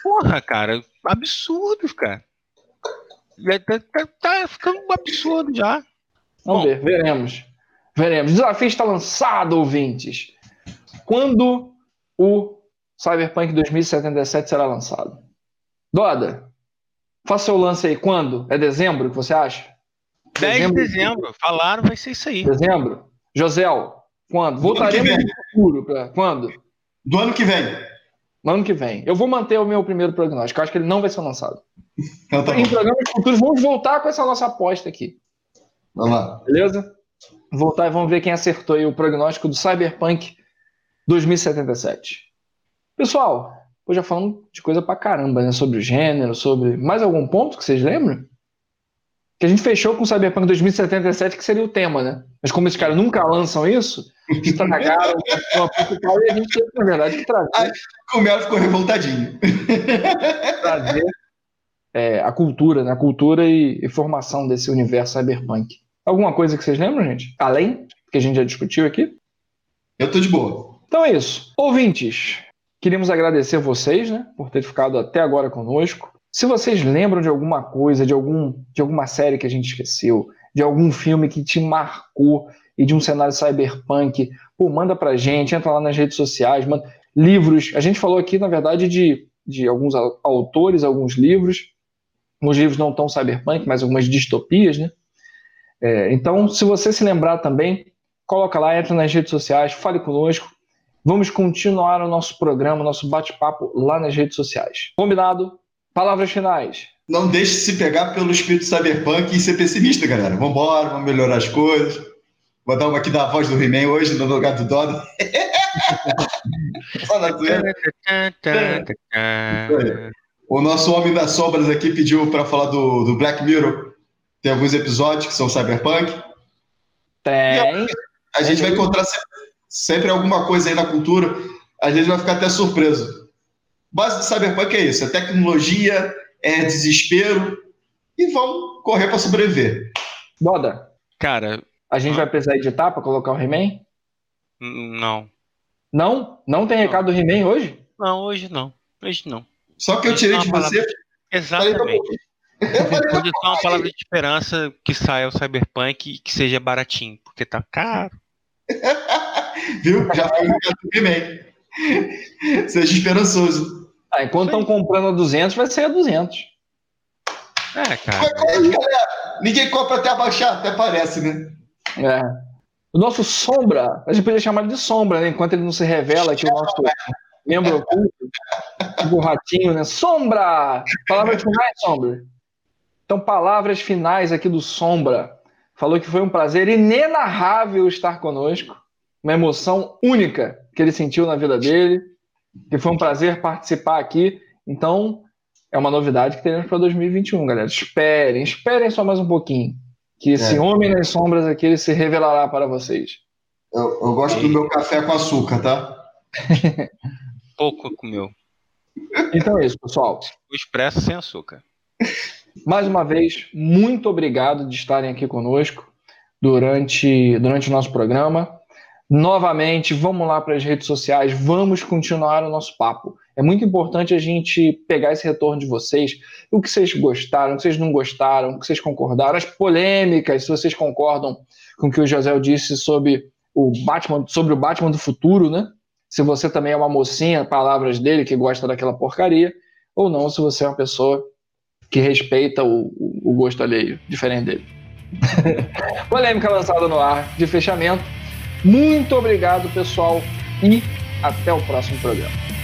Porra, cara, absurdos, cara. Tá, tá- tá ficando um absurdo já. Vamos Bom. ver, veremos. Veremos. O desafio está lançado, ouvintes. Quando o Cyberpunk 2077 será lançado. Doda, faça seu lance aí. Quando? É dezembro que você acha? 10 dezembro, de dezembro. Falaram, vai ser isso aí. Dezembro. Josel, quando? Voltaremos no futuro. Pra... Quando? Do ano que vem. No ano que vem. Eu vou manter o meu primeiro prognóstico. Eu acho que ele não vai ser lançado. Então, tá em programas futuros, vamos voltar com essa nossa aposta aqui. Vamos lá. Beleza? Voltar e vamos ver quem acertou aí o prognóstico do Cyberpunk 2077. Pessoal, hoje já falando de coisa pra caramba, né? Sobre o gênero, sobre. Mais algum ponto que vocês lembram? Que a gente fechou com o Cyberpunk 2077, que seria o tema, né? Mas como esses caras nunca lançam isso, estragaram uma principal e a gente teve, na verdade, que trazer. o Melo ficou revoltadinho. trazer é, a cultura, né? A cultura e, e formação desse universo cyberpunk. Alguma coisa que vocês lembram, gente? Além que a gente já discutiu aqui? Eu tô de boa. Então é isso. Ouvintes, queríamos agradecer vocês, né, por ter ficado até agora conosco. Se vocês lembram de alguma coisa, de, algum, de alguma série que a gente esqueceu, de algum filme que te marcou e de um cenário cyberpunk, pô, manda pra gente, entra lá nas redes sociais, manda livros. A gente falou aqui, na verdade, de, de alguns autores, alguns livros. Os livros não tão cyberpunk, mas algumas distopias, né? É, então, se você se lembrar também, coloca lá, entra nas redes sociais, fale conosco. Vamos continuar o nosso programa, o nosso bate-papo lá nas redes sociais. Combinado? Palavras finais. Não deixe se pegar pelo espírito cyberpunk e ser pessimista, galera. Vamos embora, vamos melhorar as coisas. Vou dar uma aqui da voz do He-Man hoje, no lugar do Dodo. Só na O nosso Homem das Sombras aqui pediu para falar do, do Black Mirror. Tem alguns episódios que são cyberpunk. Tem. A gente vai encontrar sempre alguma coisa aí na cultura. A gente vai ficar até surpreso base do Cyberpunk é isso: é tecnologia, é desespero e vão correr para sobreviver. Boda. Cara. A gente vai precisar editar para colocar o He-Man? Não. Não? Não tem recado do He-Man hoje? Não, hoje não. Hoje não. Só que eu tirei de você. Exatamente. Hoje só uma palavra de esperança que saia o Cyberpunk e que seja baratinho, porque tá caro. Viu? Já foi o He-Man. Seja esperançoso. Ah, enquanto estão comprando a 200, vai ser a 200. É, cara. Ninguém compra até abaixar, até parece, né? É. O nosso Sombra, a gente podia chamar ele de Sombra, né? Enquanto ele não se revela que o nosso membro oculto, o ratinho, né? Sombra! Palavras finais, Sombra. Então, palavras finais aqui do Sombra. Falou que foi um prazer inenarrável estar conosco, uma emoção única que ele sentiu na vida dele, que foi um prazer participar aqui. Então, é uma novidade que teremos para 2021, galera. Esperem, esperem só mais um pouquinho. Que esse é. homem nas sombras aqui ele se revelará para vocês. Eu, eu gosto do meu café com açúcar, tá? Pouco com meu. Então é isso, pessoal. O expresso sem açúcar. Mais uma vez, muito obrigado de estarem aqui conosco durante, durante o nosso programa. Novamente, vamos lá para as redes sociais, vamos continuar o nosso papo. É muito importante a gente pegar esse retorno de vocês, o que vocês gostaram, o que vocês não gostaram, o que vocês concordaram, as polêmicas, se vocês concordam com o que o José disse sobre o Batman, sobre o Batman do futuro, né? Se você também é uma mocinha, palavras dele, que gosta daquela porcaria, ou não, se você é uma pessoa que respeita o, o gosto alheio, diferente dele. Polêmica lançada no ar de fechamento. Muito obrigado, pessoal, e até o próximo programa.